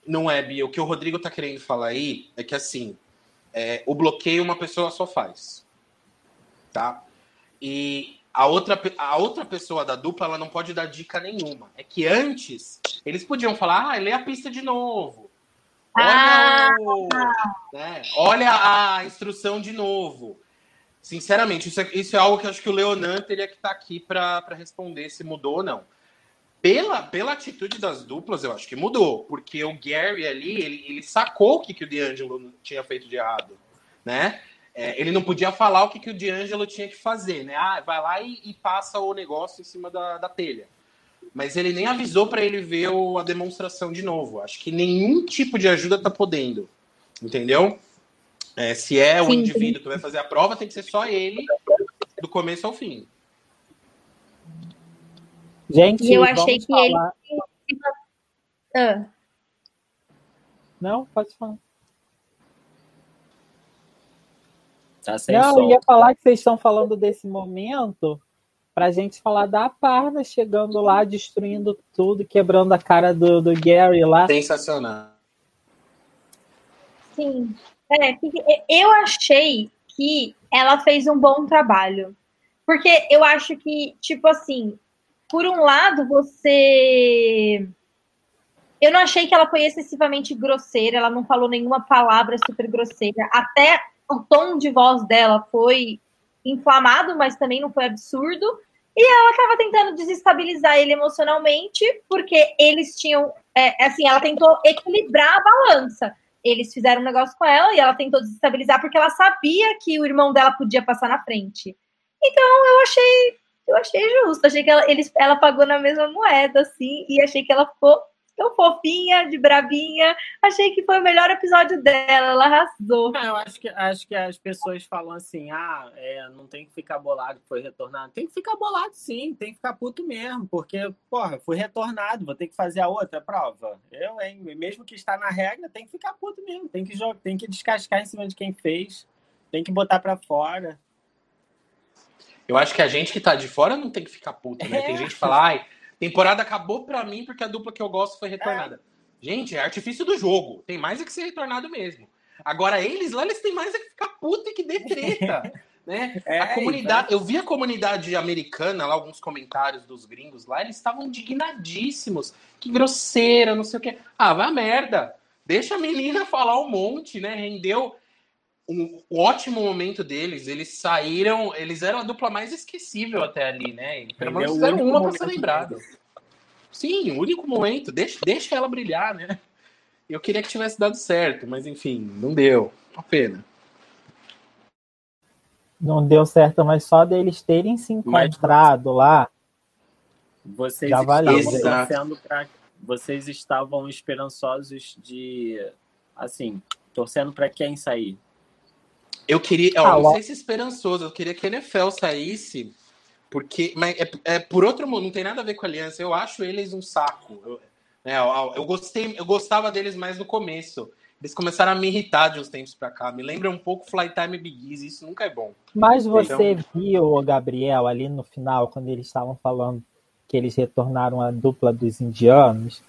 Não é, Bia. O que o Rodrigo tá querendo falar aí é que, assim, é, o bloqueio uma pessoa só faz. Tá? E a outra, a outra pessoa da dupla, ela não pode dar dica nenhuma. É que antes, eles podiam falar, ah, lê a pista de novo. Olha, Ah! o- né, olha a instrução de novo. Sinceramente, isso é, isso é algo que acho que o Leonan teria que estar aqui para responder se mudou ou não. Pela, pela atitude das duplas, eu acho que mudou, porque o Gary ali, ele, ele sacou o que, que o D'Angelo tinha feito de errado, né? É, ele não podia falar o que, que o D'Angelo tinha que fazer, né? Ah, vai lá e, e passa o negócio em cima da, da telha. Mas ele nem avisou para ele ver o- a demonstração de novo. Acho que nenhum tipo de ajuda tá podendo, entendeu? É, se é o Sim, indivíduo que vai fazer a prova, tem que ser só ele, do começo ao fim. Gente, E eu vamos achei que falar... Ah, Não, pode falar. Tá sem Não, som. eu ia falar que vocês estão falando desse momento pra gente falar da Parna chegando lá, destruindo tudo, quebrando a cara do, do Gary lá. Sensacional. sim. É, eu achei que ela fez um bom trabalho. Porque eu acho que, tipo assim, por um lado, você. Eu não achei que ela foi excessivamente grosseira, ela não falou nenhuma palavra super grosseira. Até o tom de voz dela foi inflamado, mas também não foi absurdo. E ela estava tentando desestabilizar ele emocionalmente, porque eles tinham. é, assim, ela tentou equilibrar a balança. Eles fizeram um negócio com ela e ela tentou desestabilizar porque ela sabia que o irmão dela podia passar na frente. Então eu achei, eu achei justo. Achei que ela, eles, ela pagou na mesma moeda, assim, e achei que ela ficou tão fofinha, de bravinha. Achei que foi o melhor episódio dela, ela arrasou. É, eu acho que, acho que as pessoas falam assim, ah, é, não tem que ficar bolado que foi retornado. Tem que ficar bolado sim, tem que ficar puto mesmo, porque, porra, fui retornado, vou ter que fazer a outra prova. Eu, hein? Mesmo que está na regra, tem que ficar puto mesmo, tem que, jogar, tem que descascar em cima de quem fez, tem que botar pra fora. Eu acho que a gente que tá de fora não tem que ficar puto, né? É. Tem gente que fala, ai, temporada acabou pra mim porque a dupla que eu gosto foi retornada. Gente, é artifício do jogo. Tem mais é que ser retornado mesmo. Agora, eles lá, eles têm mais é que ficar puto e que dê treta. *laughs* né? É, a comunidade, eu vi a comunidade americana lá, alguns comentários dos gringos lá, eles estavam indignadíssimos. Que grosseira, não sei o quê. Ah, vai a merda. Deixa a menina falar um monte, né? Rendeu um, um ótimo momento deles. Eles saíram, eles eram a dupla mais esquecível até ali, né? E pelo menos o fizeram uma pra ser lembrada. Sim, o único momento. Deixa, deixa ela brilhar, né? Eu queria que tivesse dado certo, mas enfim, não deu. Uma pena. Não deu certo, mas só deles terem se Mas- encontrado lá. Vocês Já valeu. estavam pra... Vocês estavam esperançosos de, assim, torcendo para quem sair? Eu queria, ó, Ah, não sei se esperançoso, eu queria que a NFL saísse, porque mas é, é por outro mundo, não tem nada a ver com a aliança. Eu acho eles um saco. Eu, né, eu, eu gostei, eu gostava deles mais no começo. Eles começaram a me irritar de uns tempos pra cá. Me lembra um pouco Flytime Big Easy, isso nunca é bom. Mas você Então- viu, Gabriel, ali no final, quando eles estavam falando que eles retornaram à dupla dos indianos,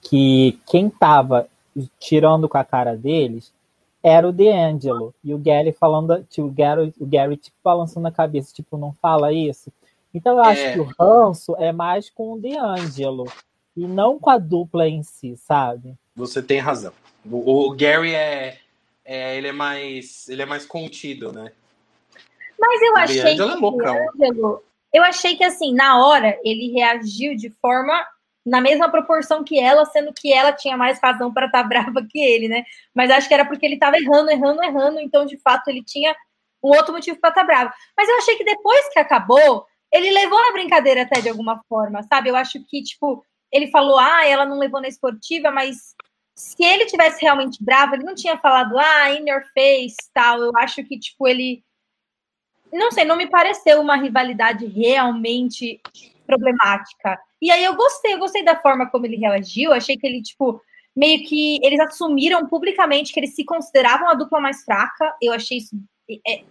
que quem estava tirando com a cara deles era o D'Angelo. E o Gary falando, tipo, o Gary, o Gary tipo, balançando a cabeça, tipo, não fala isso. Então eu acho É. que o ranço é mais com o D'Angelo e não com a dupla em si, sabe? Você tem razão. O, o Gary é, é, ele é mais, ele é mais contido, né? Mas eu O achei D'Angelo é que loucão. o D'Angelo, eu achei que assim, na hora, ele reagiu de forma na mesma proporção que ela, sendo que ela tinha mais razão para estar *laughs* brava que ele, né? Mas acho que era porque ele estava errando, errando, errando, então de fato ele tinha um outro motivo para estar bravo. Mas eu achei que depois que acabou, ele levou na brincadeira até de alguma forma, sabe? Eu acho que, tipo, ele falou, ah, ela não levou na esportiva, mas se ele tivesse realmente bravo, ele não tinha falado, ah, in your face, tal. Eu acho que, tipo, ele não sei, não me pareceu uma rivalidade realmente problemática. E aí eu gostei, eu gostei da forma como ele reagiu, achei que ele, tipo, meio que eles assumiram publicamente que eles se consideravam a dupla mais fraca. Eu achei isso. É,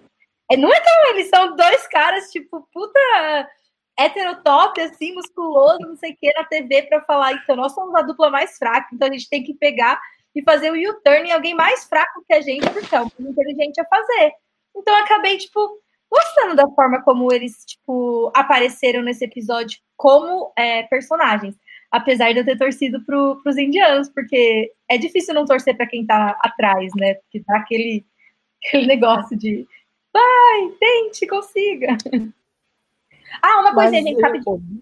é, não é tão. Eles são dois caras, tipo, puta heterotop, assim, musculoso, não sei o que, na TV para falar, então nós somos a dupla mais fraca, então a gente tem que pegar e fazer o U-turn em alguém mais fraco que a gente, porque é o inteligente a fazer. Então eu acabei, tipo, gostando da forma como eles, tipo, apareceram nesse episódio como é, personagens. Apesar de eu ter torcido pro, pros indianos, porque é difícil não torcer para quem tá atrás, né? Porque dá aquele, aquele negócio de vai, tente, consiga. *laughs* Ah, uma coisa, gente, rapidinho.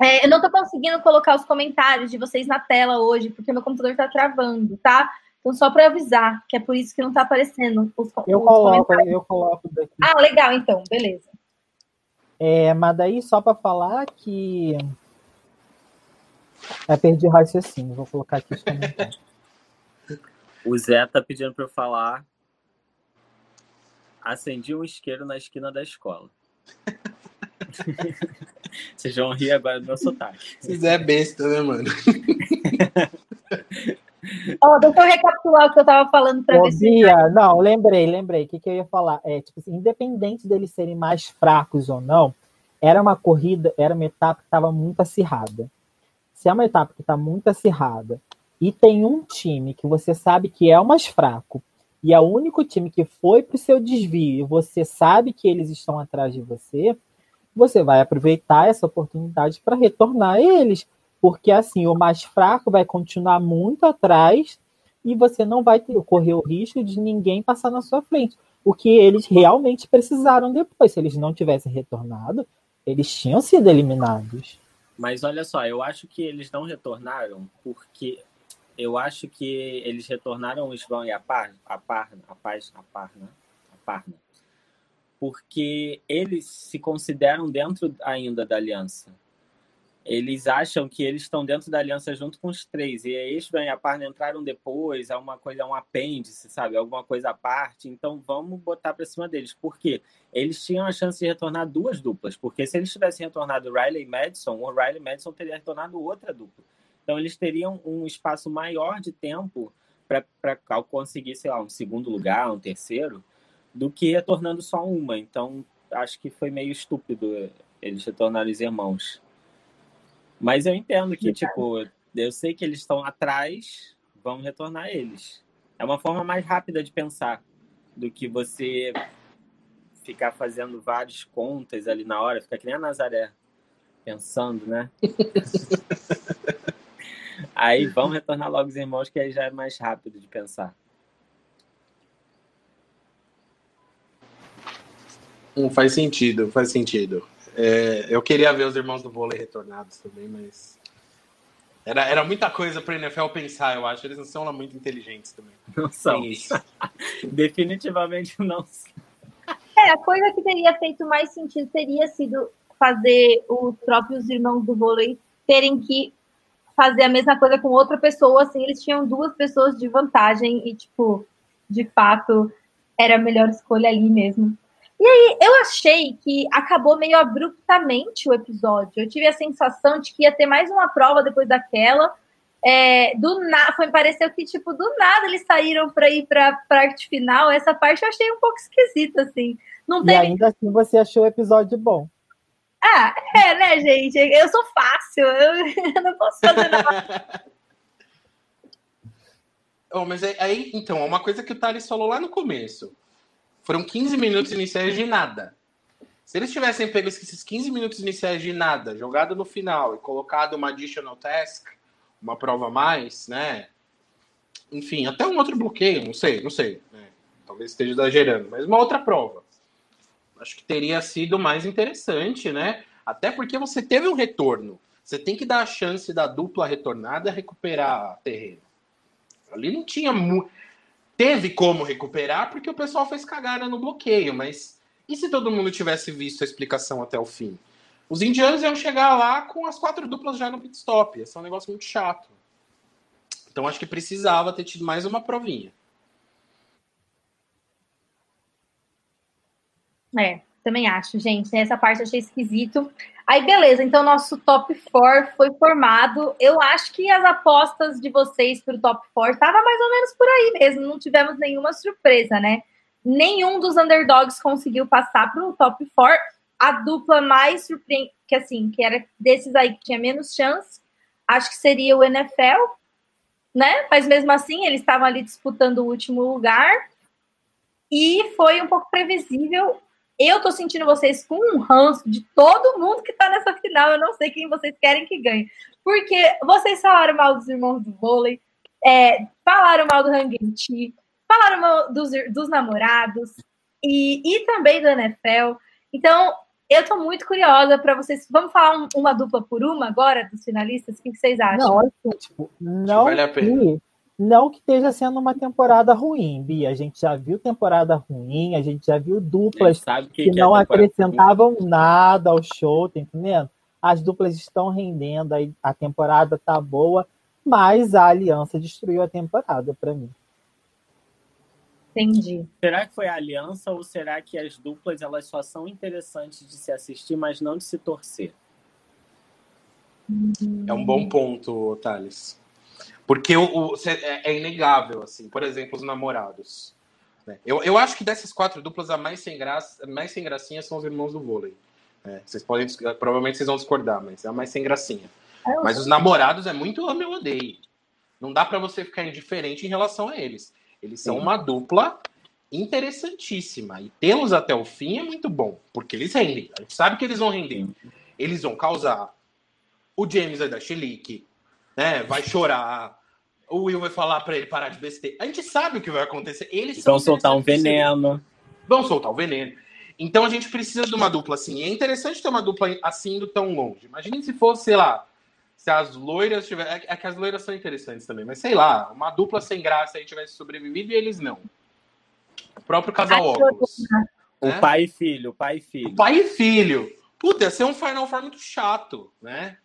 É, eu não tô conseguindo colocar os comentários de vocês na tela hoje, porque meu computador tá travando, tá? Então, só para avisar, que é por isso que não tá aparecendo os, Eu os coloco, comentários. eu coloco daqui. Ah, legal, então, beleza. É, mas daí só para falar que. Eu perdi o raciocínio, vou colocar aqui os comentários. O Zé tá pedindo para eu falar. Acendi um isqueiro na esquina da escola. *laughs* Vocês vão rir agora do meu sotaque. Se é besta, né, mano? *laughs* Ó, deixa eu recapitular o que eu tava falando para. Bia, não, lembrei, lembrei. O que, que eu ia falar? É, tipo assim, independente deles serem mais fracos ou não, era uma corrida, era uma etapa que estava muito acirrada. Se é uma etapa que está muito acirrada e tem um time que você sabe que é o mais fraco e é o único time que foi para o seu desvio e você sabe que eles estão atrás de você, você vai aproveitar essa oportunidade para retornar a eles. Porque assim, o mais fraco vai continuar muito atrás e você não vai ter, correr o risco de ninguém passar na sua frente. O que eles realmente precisaram depois. Se eles não tivessem retornado, eles tinham sido eliminados. Mas olha só, eu acho que eles não retornaram porque eu acho que eles retornaram o Isvão e a Par, a Parna, a Paz, a Parna, a Parna, porque eles se consideram dentro ainda da aliança. Eles acham que eles estão dentro da aliança junto com os três. E a Isvão e a Parna entraram depois, é uma coisa, é um apêndice, sabe? Alguma coisa à parte. Então vamos botar para cima deles. Por quê? Eles tinham a chance de retornar duas duplas. Porque se eles tivessem retornado Riley e Madison, o Riley e Madison teria retornado outra dupla. Então eles teriam um espaço maior de tempo para conseguir, sei lá, um segundo lugar, um terceiro, do que retornando só uma. Então acho que foi meio estúpido eles retornarem os irmãos. Mas eu entendo que, tipo, eu sei que eles estão atrás, vamos retornar eles. É uma forma mais rápida de pensar do que você ficar fazendo várias contas ali na hora, ficar que nem a Nazaré pensando, né? *laughs* aí vamos retornar logo os irmãos, que aí já é mais rápido de pensar. Hum, faz sentido, faz sentido. É, eu queria ver os irmãos do vôlei retornados também, mas. Era, era muita coisa para o NFL pensar, eu acho. Eles não são lá muito inteligentes também. Não são. *laughs* Definitivamente não são. É, a coisa que teria feito mais sentido teria sido fazer os próprios irmãos do vôlei terem que fazer a mesma coisa com outra pessoa, assim, eles tinham duas pessoas de vantagem e, tipo, de fato, era a melhor escolha ali mesmo. E aí, eu achei que acabou meio abruptamente o episódio. Eu tive a sensação de que ia ter mais uma prova depois daquela. É, do nada, foi pareceu que tipo do nada eles saíram para ir para a parte final. Essa parte eu achei um pouco esquisita assim. Não teve... E ainda assim você achou o episódio bom? Ah, é, né, gente? Eu sou fácil, eu, *laughs* eu não posso fazer nada. *laughs* oh, mas aí, então, uma coisa que o Thales falou lá no começo. Foram 15 minutos iniciais de nada. Se eles tivessem pego esses 15 minutos iniciais de nada, jogado no final e colocado uma additional task, uma prova a mais, né? Enfim, até um outro bloqueio, não sei, não sei. Né? Talvez esteja exagerando, mas uma outra prova. Acho que teria sido mais interessante, né? Até porque você teve um retorno. Você tem que dar a chance da dupla retornada recuperar terreno. Ali não tinha muito teve como recuperar porque o pessoal fez cagada no bloqueio, mas e se todo mundo tivesse visto a explicação até o fim? Os indianos iam chegar lá com as quatro duplas já no pit stop. Esse é um negócio muito chato. Então acho que precisava ter tido mais uma provinha. É, também acho, gente. Essa parte eu achei esquisito. Aí, beleza, então nosso top 4 foi formado. Eu acho que as apostas de vocês para o top 4 estavam mais ou menos por aí mesmo. Não tivemos nenhuma surpresa, né? Nenhum dos underdogs conseguiu passar para o top 4. A dupla mais surpreendente, que assim, que era desses aí que tinha menos chance, acho que seria o NFL, né? Mas mesmo assim, eles estavam ali disputando o último lugar. E foi um pouco previsível eu tô sentindo vocês com um ranço de todo mundo que tá nessa final. Eu não sei quem vocês querem que ganhe. Porque vocês falaram mal dos irmãos do vôlei, é, falaram mal do Hangenti, falaram mal dos, dos namorados e, e também do NFL. Então, eu tô muito curiosa para vocês. Vamos falar um, uma dupla por uma agora dos finalistas? O que, que vocês acham? Não, assim, tipo, não vale a pena. Não que esteja sendo uma temporada ruim, Bia. A gente já viu temporada ruim, a gente já viu duplas que, que, que, não é acrescentavam ruim. nada ao show, tá entendendo? As duplas estão rendendo, a temporada tá boa, mas a aliança destruiu a temporada para mim. Entendi. Será que foi a aliança ou será que as duplas elas só são interessantes de se assistir, mas não de se torcer? É um bom ponto, Thales. Porque o, o é, é, inegável, assim. Por exemplo, os namorados. Né? Eu, eu acho que dessas quatro duplas, a mais sem graça, mais sem gracinha são os irmãos do vôlei. É, vocês podem, provavelmente vocês vão discordar, mas é a mais sem gracinha. Mas os namorados é muito ame ou odeio. Não dá para você ficar indiferente em relação a eles. Eles são Sim. uma dupla interessantíssima. E tê-los até o fim é muito bom, porque eles rendem. A gente sabe que eles vão render. Eles vão causar. O James é da Chilique, né? Vai chorar. O Will vai falar para ele parar de besteira. A gente sabe o que vai acontecer. Eles vão soltar um veneno. Vão soltar o um veneno. Então a gente precisa de uma dupla assim. É interessante ter uma dupla assim indo tão longe. Imagine se fosse, sei lá, se as loiras tivessem. É que as loiras são interessantes também, mas sei lá, uma dupla sem graça aí tivesse sobrevivido e eles não. O próprio casal Óculos. O né? pai e filho, o pai e filho. O pai e filho. Puta, ia ser um Final Four muito chato, né?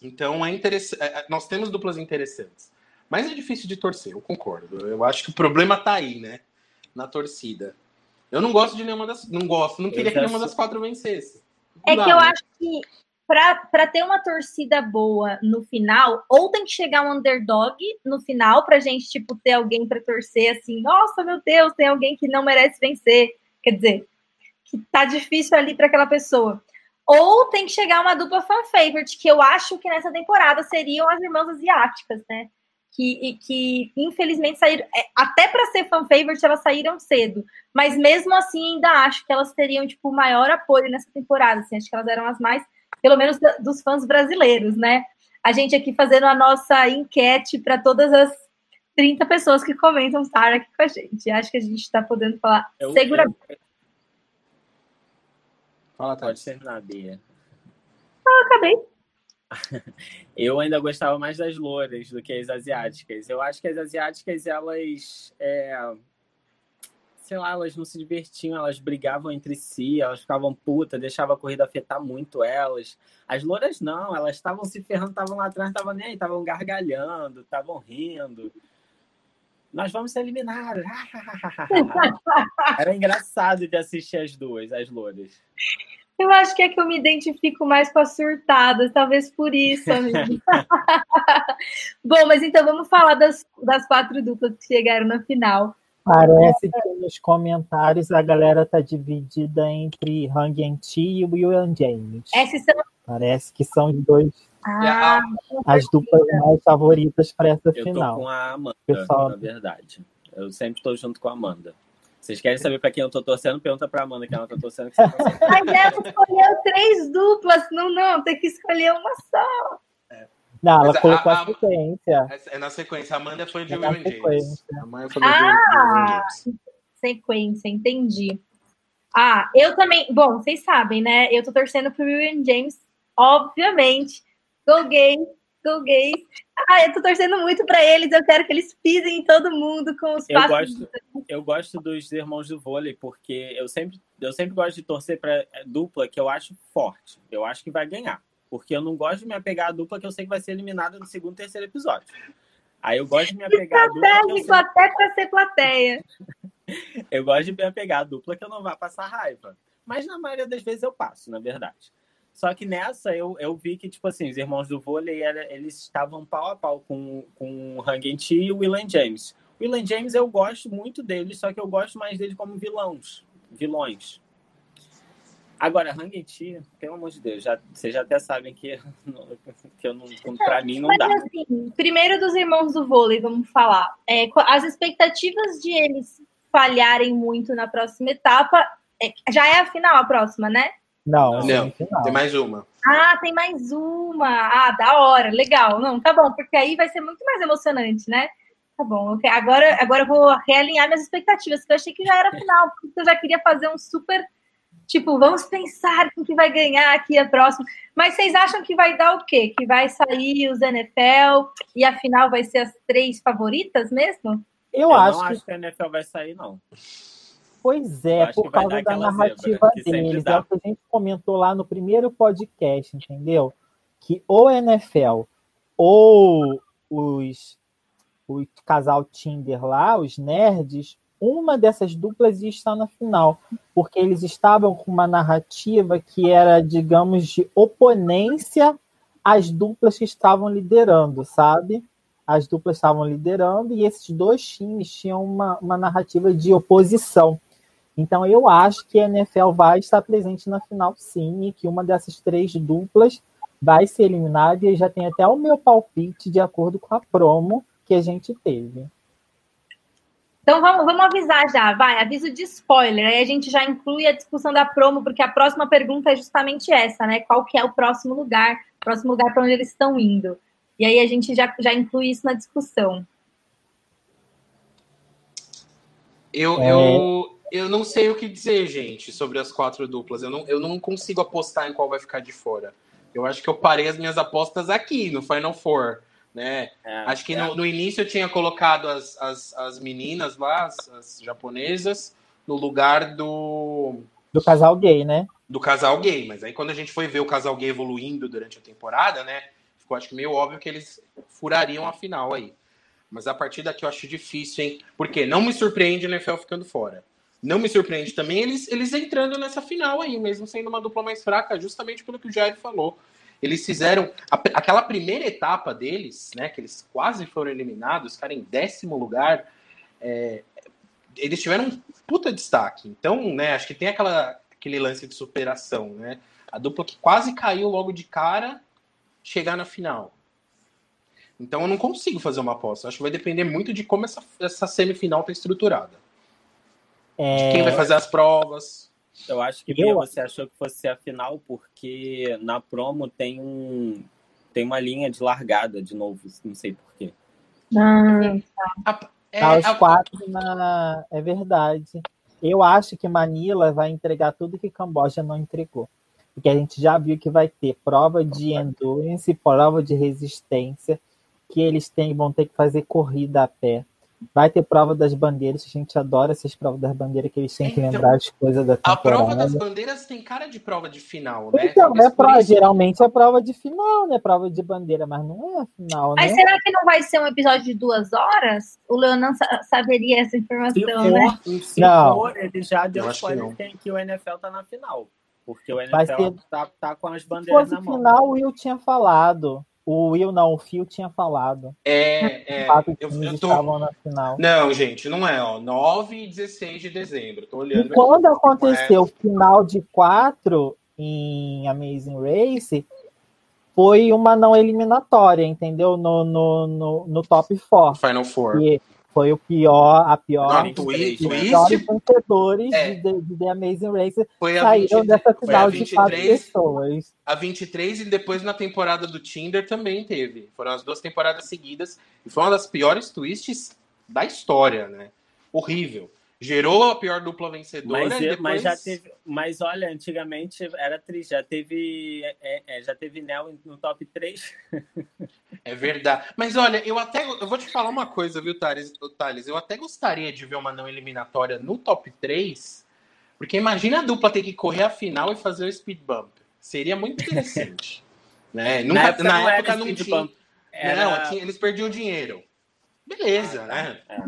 Então é interessante. É, é, nós temos duplas interessantes. Mas é difícil de torcer, eu concordo. Eu acho que o problema tá aí, né? Na torcida. Eu não gosto de nenhuma das. Não gosto, não queria que nenhuma das quatro vencesse. Não é dá, que eu né? acho que para ter uma torcida boa no final, ou tem que chegar um underdog no final pra gente, tipo, ter alguém para torcer assim, nossa, meu Deus, tem alguém que não merece vencer. Quer dizer, que tá difícil ali para aquela pessoa. Ou tem que chegar uma dupla fan favorite, que eu acho que nessa temporada seriam as irmãs asiáticas, né? que, que infelizmente saíram, é, até para ser fan favorite, elas saíram cedo, mas mesmo assim ainda acho que elas teriam tipo maior apoio nessa temporada, assim, acho que elas eram as mais, pelo menos dos fãs brasileiros, né? A gente aqui fazendo a nossa enquete para todas as 30 pessoas que comentam estar aqui com a gente. Acho que a gente está podendo falar eu, seguramente. Eu... Fala, Pode terminar, Bia. Ah, acabei. *laughs* Eu ainda gostava mais das louras do que as asiáticas. Eu acho que as asiáticas, elas. É... Sei lá, elas não se divertiam, elas brigavam entre si, elas ficavam putas, deixavam a corrida afetar muito elas. As louras não, elas estavam se ferrando, estavam lá atrás, estavam nem aí, estavam gargalhando, estavam rindo. Nós vamos ser eliminados. *laughs* Era engraçado de assistir as duas, as louras. Eu acho que é que eu me identifico mais com as surtadas, talvez por isso, amigo. *laughs* Bom, mas então vamos falar das, das quatro duplas que chegaram na final. Parece que nos comentários a galera tá dividida entre Hang Ti e Will James. Esses são... Parece que são os dois. Ah, as duplas mais favoritas para essa eu final. Eu tô com a Amanda, Pessoal... na verdade. Eu sempre estou junto com a Amanda. Vocês querem saber para quem eu tô torcendo? Pergunta para Amanda que ela tá torcendo. Mas ela escolheu três duplas. Não, não, tem que escolher uma só. É. Não, ela colocou a, a, sequência. É na sequência. A Amanda foi de é Will James. A Amanda foi ah, sequência, entendi. Ah, eu também. Bom, vocês sabem, né? Eu tô torcendo pro Will James, obviamente. Go gay, go gay. Ah, eu tô torcendo muito para eles. Eu quero que eles pisem em todo mundo com os eu Gosto, eu gosto dos irmãos do vôlei, porque eu sempre, eu sempre gosto de torcer para dupla que eu acho forte. Eu acho que vai ganhar. Porque eu não gosto de me apegar à dupla que eu sei que vai ser eliminada no segundo e terceiro episódio. Aí eu gosto de me apegar à dupla. Sei... até para ser plateia. *laughs* eu gosto de me apegar à dupla que eu não vá passar raiva. Mas na maioria das vezes eu passo, na verdade. Só que nessa eu, eu vi que, tipo assim, os irmãos do vôlei, eles estavam pau a pau com, com o Hang Ti e o William James. O William James eu gosto muito dele, só que eu gosto mais dele como vilões. Vilões. Agora, Hang Ti, pelo amor de Deus, já, vocês já até sabem que, *laughs* que eu não, pra mim não Mas, dá. Assim, primeiro dos irmãos do vôlei, vamos falar. É, as expectativas de eles falharem muito na próxima etapa, é, já é a final a próxima, né? Não, não, tem mais uma. Ah, tem mais uma. Ah, da hora, legal. Não, tá bom, porque aí vai ser muito mais emocionante, né? Tá bom. Okay. Agora, agora eu vou realinhar minhas expectativas, porque eu achei que já era final, *laughs* porque eu já queria fazer um super. Tipo, vamos pensar quem que vai ganhar aqui a próxima. Mas vocês acham que vai dar o quê? Que vai sair os NFL e a final vai ser as três favoritas mesmo? Eu, eu acho não que... acho que a NFL vai sair, não. Pois é, por causa da narrativa deles. É o que a gente comentou lá no primeiro podcast, entendeu? Que o NFL ou os, o casal Tinder lá, os nerds, uma dessas duplas ia estar na final, porque eles estavam com uma narrativa que era, digamos, de oponência às duplas que estavam liderando, sabe? As duplas estavam liderando e esses dois times tinham uma, uma narrativa de oposição. Então eu acho que a NFL vai estar presente na final sim, e que uma dessas três duplas vai ser eliminada, e já tem até o meu palpite de acordo com a promo que a gente teve. Então vamos, vamos avisar já, vai, aviso de spoiler, aí a gente já inclui a discussão da promo, porque a próxima pergunta é justamente essa, né? Qual que é o próximo lugar, próximo lugar para onde eles estão indo. E aí a gente já, já inclui isso na discussão. Eu, é... eu, eu não sei o que dizer, gente, sobre as quatro duplas. Eu não, eu não consigo apostar em qual vai ficar de fora. Eu acho que eu parei as minhas apostas aqui, no Final Four. Né? É, acho que é. no, no, início eu tinha colocado as, as, as meninas lá, as, as, japonesas, no lugar do. Do casal gay, né? Do casal gay. Mas aí quando a gente foi ver o casal gay evoluindo durante a temporada, né? Ficou acho que meio óbvio que eles furariam a final aí. Mas a partir daqui eu acho difícil, hein? Porque não me surpreende o NFL ficando fora. Não me surpreende também eles, eles entrando nessa final aí, mesmo sendo uma dupla mais fraca, justamente pelo que o Jair falou. Eles fizeram a, aquela primeira etapa deles, né? Que eles quase foram eliminados, cara, em décimo lugar. É, eles tiveram um puta destaque. Então, né, acho que tem aquela, aquele lance de superação, né? A dupla que quase caiu logo de cara chegar na final. Então eu não consigo fazer uma aposta. Acho que vai depender muito de como essa, essa semifinal tá estruturada. É, De quem vai fazer as provas. Eu acho que Eu- você achou que fosse a final porque na promo tem um tem uma linha de largada de novo, não sei porquê. Ah, É, Tá os a- quatro na. É verdade. Eu acho que Manila vai entregar tudo que Camboja não entregou. Porque a gente já viu que vai ter prova de endurance, prova de resistência, que eles têm, vão ter que fazer corrida a pé. Vai ter prova das bandeiras, a gente adora essas provas das bandeiras, que eles têm que Então, lembrar as coisas da A prova temporada. das bandeiras tem cara de prova de final, né? Então, Talvez é prova, geralmente é prova de final, né? Prova de bandeira, mas não é a final, né? Mas será que não vai ser um episódio de duas horas? O Leonan sa- saberia essa Se informação, for, né? se Não. for, ele já deu spoiler não. que, que o NFL tá na final. Porque o NFL ser- tá, tá com as bandeiras na mão. final, o Will tinha falado. O Will não, o Phil tinha falado. É, é, eu, eu tô... estavam na final. Não, gente, não é, ó. 9 e 16 de dezembro. Tô olhando. E aqui. quando é- aconteceu o final de quatro em Amazing Race, foi uma não eliminatória, entendeu? No, no, no, no top 4. Final Four. E foi o pior, a pior. Não, Twist, os piores vencedores É. de, de, de The Amazing Race foi saíram 23, dessa final de quatro 23, pessoas. a 23 e depois na temporada do Tinder também teve. Foram as duas temporadas seguidas. E foi uma das piores twists da história, né? Horrível. Gerou a pior dupla vencedora Mas, depois... mas já teve. Mas olha, antigamente era triste, já teve. é, é, já teve Nel no top 3. *laughs* É verdade. Mas olha, eu até eu vou te falar uma coisa, viu, Thales? Thales? Eu até gostaria de ver uma não eliminatória no top 3, porque imagina a dupla ter que correr a final e fazer o speed bump. Seria muito interessante. *laughs* né? Nunca, na época, não era não speed tinha. bump, Era, Não, tinha- eles perdiam dinheiro. Beleza, né? é,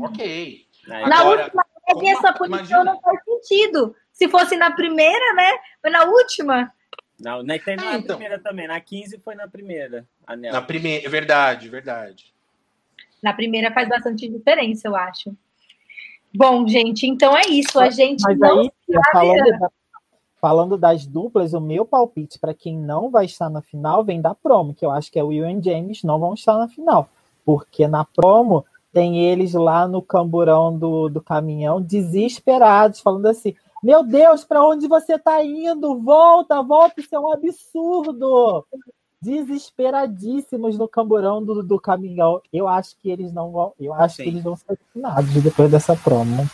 Ok. Na Agora, última essa punição imagina. não faz sentido. Se fosse na primeira, né? Mas na última. Não, teve Ah, na então. primeira também. Na 15 foi na primeira. A Nel. Na primeira, verdade, verdade. Na primeira faz bastante diferença, eu acho. Bom, gente, então é isso. A gente Mas não aí, falando, da- falando das duplas, o meu palpite para quem não vai estar na final vem da promo, que eu acho que é o Will e James não vão estar na final. Porque na promo tem eles lá no camburão do, do caminhão, desesperados, falando assim: Meu Deus, para onde você está indo? Volta, volta, isso é um absurdo! Desesperadíssimos no camburão do, do caminhão. Eu acho que eles não vão. Eu acho Sim. que eles vão ser finados depois dessa promo.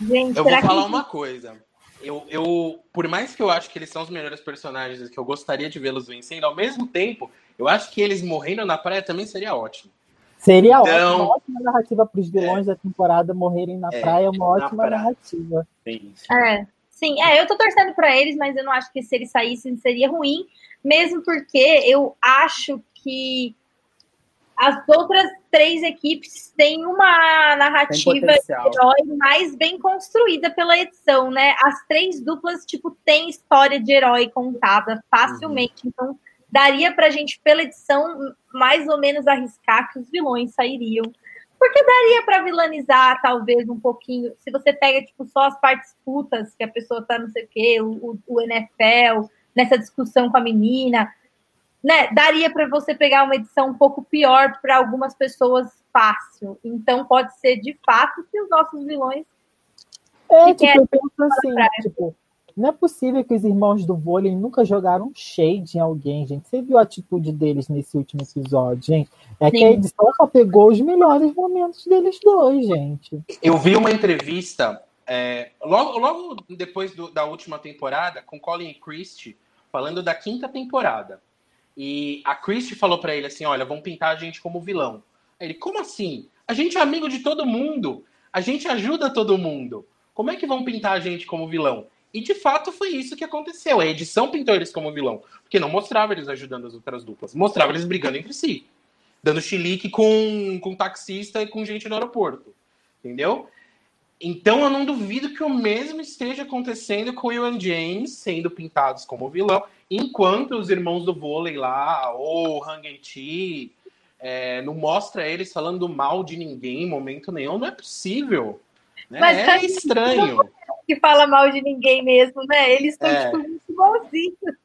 Gente, Eu vou falar que uma coisa. Eu, eu, por mais que eu acho que eles são os melhores personagens que eu gostaria de vê-los vencendo, ao mesmo tempo, eu acho que eles morrendo na praia também seria ótimo. Seria Então- ótima, uma ótima narrativa para os vilões da temporada morrerem na É, praia, uma ótima praia. narrativa. Sim. É, sim, é, eu tô torcendo pra eles, mas eu não acho que se eles saíssem seria ruim, mesmo porque eu acho que as outras três equipes têm uma narrativa de herói mais bem construída pela edição, né? As três duplas, tipo, têm história de herói contada facilmente, então daria pra gente, pela edição, mais ou menos arriscar que os vilões sairiam. Porque daria pra vilanizar, talvez, um pouquinho. Se você pega, tipo, só as partes putas, que a pessoa tá não sei o quê, o, o, NFL, nessa discussão com a menina, né? Daria pra você pegar uma edição um pouco pior para algumas pessoas fácil. Então pode ser de fato que os nossos vilões. É, tipo, eu penso assim, tipo, não é possível que os irmãos do vôlei nunca jogaram shade em alguém, gente. Você viu a atitude deles nesse último episódio, gente? É que Sim. a edição só pegou os melhores momentos deles dois, gente. Eu vi uma entrevista é, logo, logo depois do- da última temporada com Colin Christie falando da quinta temporada. E a Christie falou pra ele assim: Olha, vão pintar a gente como vilão. Aí ele, como assim? A gente é amigo de todo mundo. A gente ajuda todo mundo. Como é que vão pintar a gente como vilão? E de fato foi isso que aconteceu. A edição pintou eles como vilão. Porque não mostrava eles ajudando as outras duplas. Mostrava eles brigando entre si. Dando chilique com, com taxista e com gente no aeroporto. Entendeu? Então eu não duvido que o mesmo esteja acontecendo com o Will James sendo pintados como vilão, enquanto os irmãos do vôlei lá, ou Hang Chi, é, não mostra eles falando mal de ninguém em momento nenhum. Não é possível. Né? Mas é tá- estranho. Que fala mal de ninguém mesmo, né? Eles estão, É. tipo, muito igualzinhos.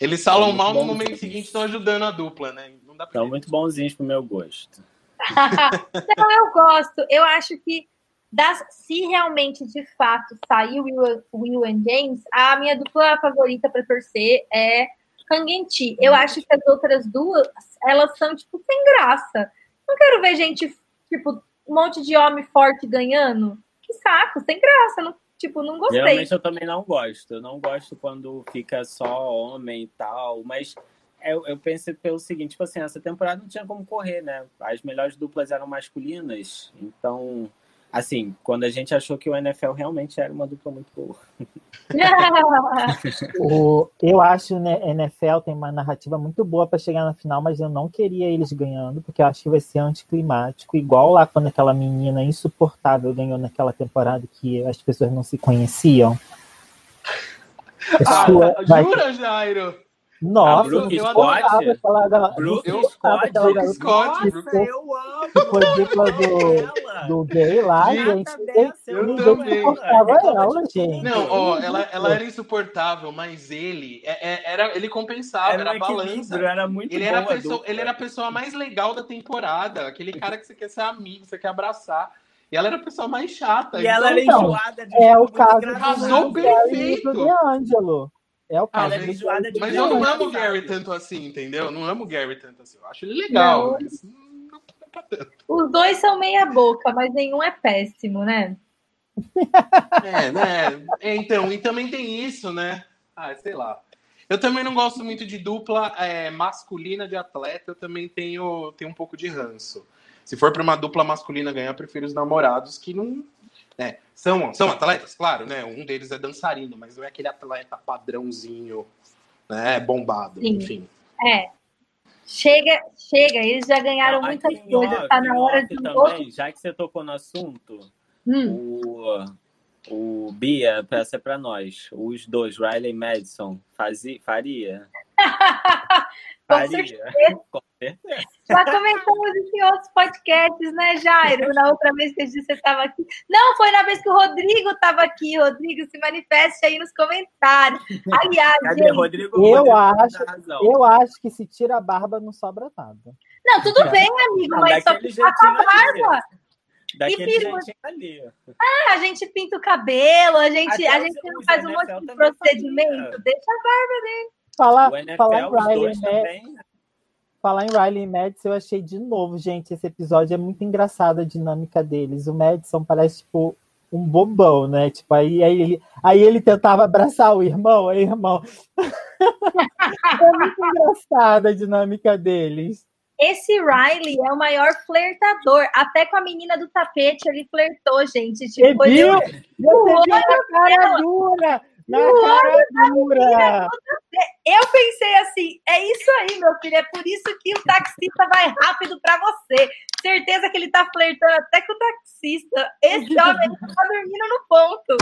Eles falam Muito mal no momento seguinte estão ajudando a dupla, né? Não dá pra Estão muito bonzinhos pro meu gosto. *laughs* Não, eu gosto. Eu acho que das, se realmente, de fato, sair o Will, Will and James, a minha dupla favorita para torcer é Kangenti. Eu acho que as outras duas, elas são, tipo, sem graça. Não quero ver gente, tipo, um monte de homem forte ganhando. Que saco, sem graça. Não, tipo, não gostei. Geralmente eu também não gosto. Eu não gosto quando fica só homem e tal, mas eu, eu pensei pelo seguinte, tipo assim, essa temporada não tinha como correr, né? As melhores duplas eram masculinas, então, assim, quando a gente achou que o NFL realmente era uma dupla muito boa. *laughs* O, eu acho né, NFL tem uma narrativa muito boa para chegar na final, mas eu não queria eles ganhando, porque eu acho que vai ser anticlimático, igual lá quando aquela menina insuportável ganhou naquela temporada que as pessoas não se conheciam. Ah, Sua- vai- jura, Jairo? Nossa, Brooke eu Scott? adorava aquela ga- Brooke eu Scott? aquela Brooke garota Scott, Nossa, eu amo! que foi dupla do, do gay lá, Gente, gente. Eu ninguém amo suportava ela. de gente. Não, ó, ela, ela era insuportável, mas ele é- é- era, ele compensava, Era era, um balança. era muito Ele era, a pessoa, ele era a pessoa mais legal da temporada, aquele cara que você quer ser amigo, você quer abraçar. E ela era a pessoa mais chata. E ela era Então, enjoada de É o caso do bem. É o Ah, caso Ela é de Mas eu não amo o Gary tanto assim, entendeu? Eu não amo o Gary tanto assim. Eu acho ele legal, Não. mas não pra tanto. Os dois são meia boca, mas nenhum é péssimo, né? É, né? É, então, e também tem isso, né? Ah, sei lá. Eu também não gosto muito de dupla é, masculina de atleta, eu também tenho, tenho um pouco de ranço. Se for para uma dupla masculina ganhar, eu prefiro os namorados que não. Né, são, são atletas, claro, né? Um deles é dançarino, mas não é aquele atleta padrãozinho, né? Bombado, Sim. enfim. É. Chega, chega, eles já ganharam Não, muitas coisas, tá na hora de um também, outro. já que você tocou no assunto, Hum. o, o Bia, peça para nós, os dois, Riley e Madison, fazia, faria? *laughs* Com Faria. Com certeza. Já comentamos isso em outros podcasts, né, Jairo? Na outra vez que a gente estava aqui. Não, foi na vez que o Rodrigo estava aqui. Rodrigo, se manifeste aí nos comentários. Aliás, Cadê gente, Rodrigo? Eu Rodrigo acho-. Eu acho que se tira a barba não sobra nada. não, tudo bem, amigo, Não, mas só ficar com a barba. ali. Daquele E jeitinho ali. Ah, A gente pinta o cabelo, a gente, a gente não faz um monte de também procedimento. Deixa Falar, O NFL, falar em os Riley também. Falar em Riley e Madison, eu achei de novo, gente, esse episódio é muito engraçado a dinâmica deles. O Madison parece, tipo, um bobão, né? Tipo, aí, aí, ele, aí ele tentava abraçar o irmão, aí, irmão. *laughs* é muito engraçada a dinâmica deles. Esse Riley é o maior flertador. Até com a menina do tapete ele flertou, gente. Tipo, viu? ele- Você viu na cara dura! Na cara dura! Eu pensei assim, é isso aí, meu filho. É por isso que o taxista vai rápido pra você. Certeza que ele tá flertando até com o taxista. Esse homem tá dormindo no ponto.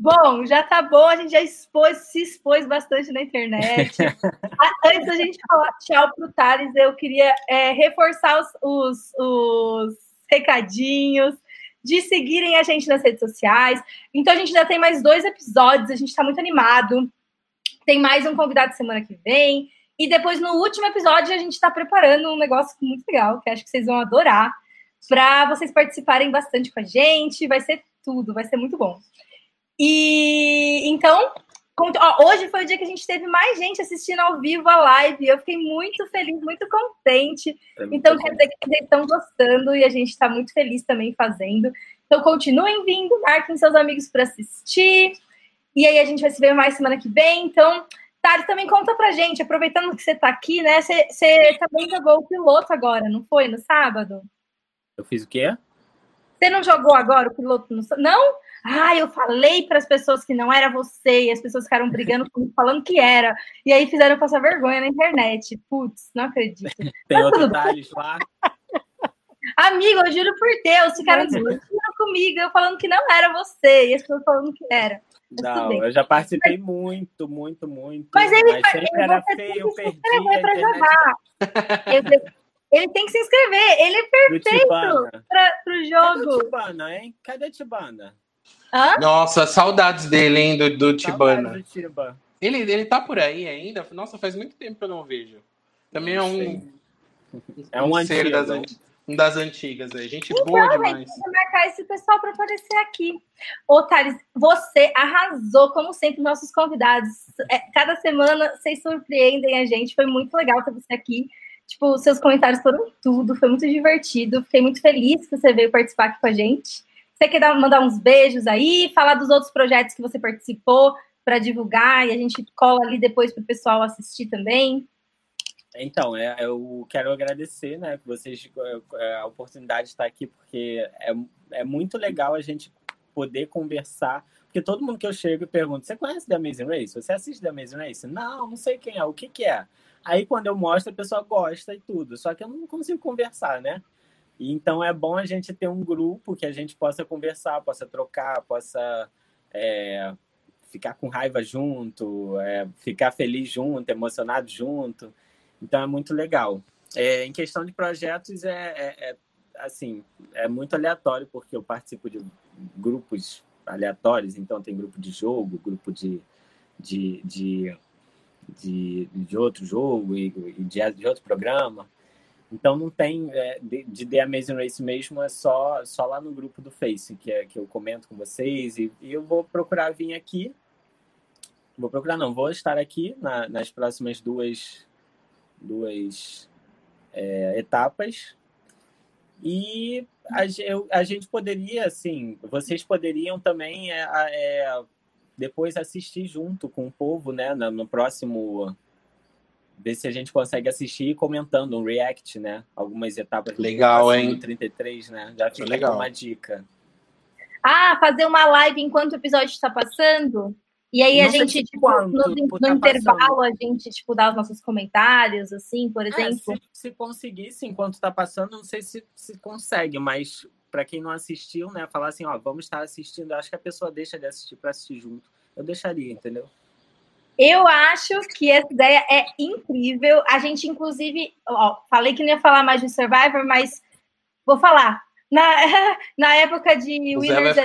Bom, já tá bom, a gente já expôs, se expôs bastante na internet. *laughs* Antes da gente falar tchau pro Thales, eu queria é, reforçar os, os, os recadinhos, de seguirem a gente nas redes sociais. Então a gente já tem mais dois episódios, a gente tá muito animado. Tem mais um convidado semana que vem. E depois, no último episódio, a gente está preparando um negócio muito legal, que acho que vocês vão adorar, para vocês participarem bastante com a gente. Vai ser tudo, vai ser muito bom. E então, ó, hoje foi o dia que a gente teve mais gente assistindo ao vivo a live. Eu fiquei muito feliz, muito contente. É muito Então, quer dizer que vocês estão gostando e a gente está muito feliz também fazendo. Então, continuem vindo, marquem seus amigos para assistir. E aí, a gente vai se ver mais semana que vem. Então, Thales, também conta pra gente, aproveitando que você está aqui, né? Você, você também jogou o piloto agora, não foi? No sábado? Eu fiz o quê? Você não jogou agora o piloto no sábado? Não? Ah, eu falei para as pessoas que não era você, e as pessoas ficaram brigando *laughs* comigo, falando que era. E aí fizeram passar vergonha na internet. Putz, não acredito. *laughs* Tem Mas outro tudo bem. Thales lá. *laughs* Amigo, eu juro por Deus, ficaram discutindo comigo, eu falando que não era você, e as pessoas falando que era. Não, eu já participei muito, muito, muito. Mas ele mas sempre era você feio, tem eu que se perdi inscrever a pra internet Eu- ele tem que se inscrever, ele é perfeito Tibana. pra, pro Cadê o jogo. Tibana, hein? Cadê o Tibana? Hã? Nossa, saudades dele, hein, do, do Tibana. Do Tiba. Ele, ele tá por aí ainda? Nossa, faz muito tempo que eu não vejo. Também é um. É um, um ser das, um das antigas aí. Gente então, boa demais. Gente, marcar esse pessoal para aparecer aqui. Ô, Thales, você arrasou, como sempre, nossos convidados. É, cada semana vocês surpreendem a gente. Foi muito legal ter você aqui. Tipo, seus comentários foram tudo, foi muito divertido. Fiquei muito feliz que você veio participar aqui com a gente. Você quer dar, mandar uns beijos aí, falar dos outros projetos que você participou para divulgar e a gente cola ali depois para o pessoal assistir também? Então, é, eu quero agradecer, né, vocês é, a oportunidade de estar aqui, porque é, é muito legal a gente poder conversar, porque todo mundo que eu chego e pergunto, você conhece The Amazing Race? Você assiste The Amazing Race? Não, não sei quem é, o que que é? Aí quando eu mostro, a pessoa gosta e tudo, só que eu não consigo conversar, né? Então é bom a gente ter um grupo que a gente possa conversar, possa trocar, possa é, ficar com raiva junto, é, ficar feliz junto, emocionado junto. Então é muito legal. É, em questão de projetos, é, é, é, assim, é muito aleatório, porque eu participo de grupos aleatórios, então tem grupo de jogo, grupo de, de, de, de, de outro jogo e de, de outro programa. Então não tem é, de, de, The Amazing Race mesmo, é só, só lá no grupo do Face que, é, que eu comento com vocês. E, e eu vou procurar vir aqui. Vou procurar, não, vou estar aqui na, nas próximas duas, duas é, etapas. E a, eu, a gente poderia, assim, vocês poderiam também é, é, depois assistir junto com o povo, né, no, no próximo ver se a gente consegue assistir comentando um react, né? Algumas etapas Legal, hein? 33, né? Já fica Legal. uma dica. Ah, fazer uma live enquanto o episódio está passando? E aí não a gente, tipo, quanto, no, no tá intervalo, passando. a gente, tipo, dá os nossos comentários, assim, por exemplo. É, se, se conseguisse, enquanto está passando, não sei se, se consegue, mas para quem não assistiu, né, falar assim, ó, vamos estar assistindo, acho que a pessoa deixa de assistir para assistir junto. Eu deixaria, entendeu? Eu acho que essa ideia é incrível. A gente, inclusive, ó, falei que não ia falar mais de Survivor, mas vou falar. Na, *laughs* na época de o Winners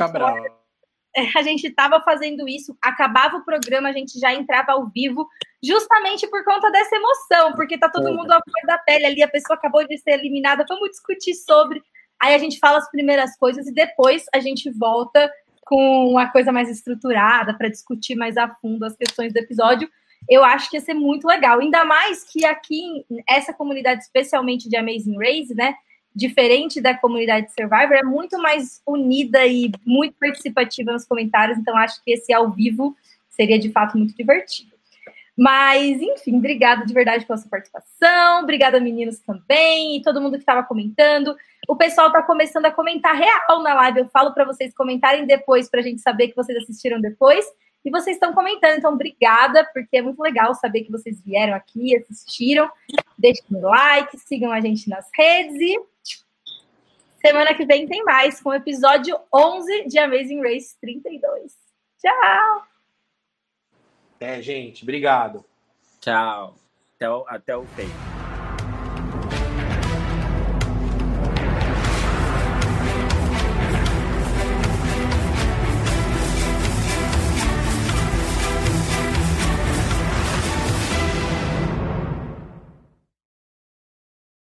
a gente estava fazendo isso, acabava o programa, a gente já entrava ao vivo, justamente por conta dessa emoção, porque tá todo mundo à flor da pele ali, a pessoa acabou de ser eliminada, vamos discutir sobre. Aí a gente fala as primeiras coisas e depois a gente volta com uma coisa mais estruturada para discutir mais a fundo as questões do episódio, eu acho que ia ser muito legal. Ainda mais que aqui, essa comunidade, especialmente de Amazing Race, né? Diferente da comunidade Survivor, é muito mais unida e muito participativa nos comentários, então acho que esse ao vivo seria de fato muito divertido. Mas, enfim, obrigada de verdade pela sua participação. Obrigada, meninos, também. E todo mundo que estava comentando. O pessoal está começando a comentar real na live. Eu falo para vocês comentarem depois, para a gente saber que vocês assistiram depois. E vocês estão comentando. Então, obrigada, porque é muito legal saber que vocês vieram aqui, assistiram. Deixem o like, sigam a gente nas redes. E semana que vem tem mais, com o episódio 11 de Amazing Race 32. Tchau! É, gente. Obrigado. Tchau. Até o, até o fim.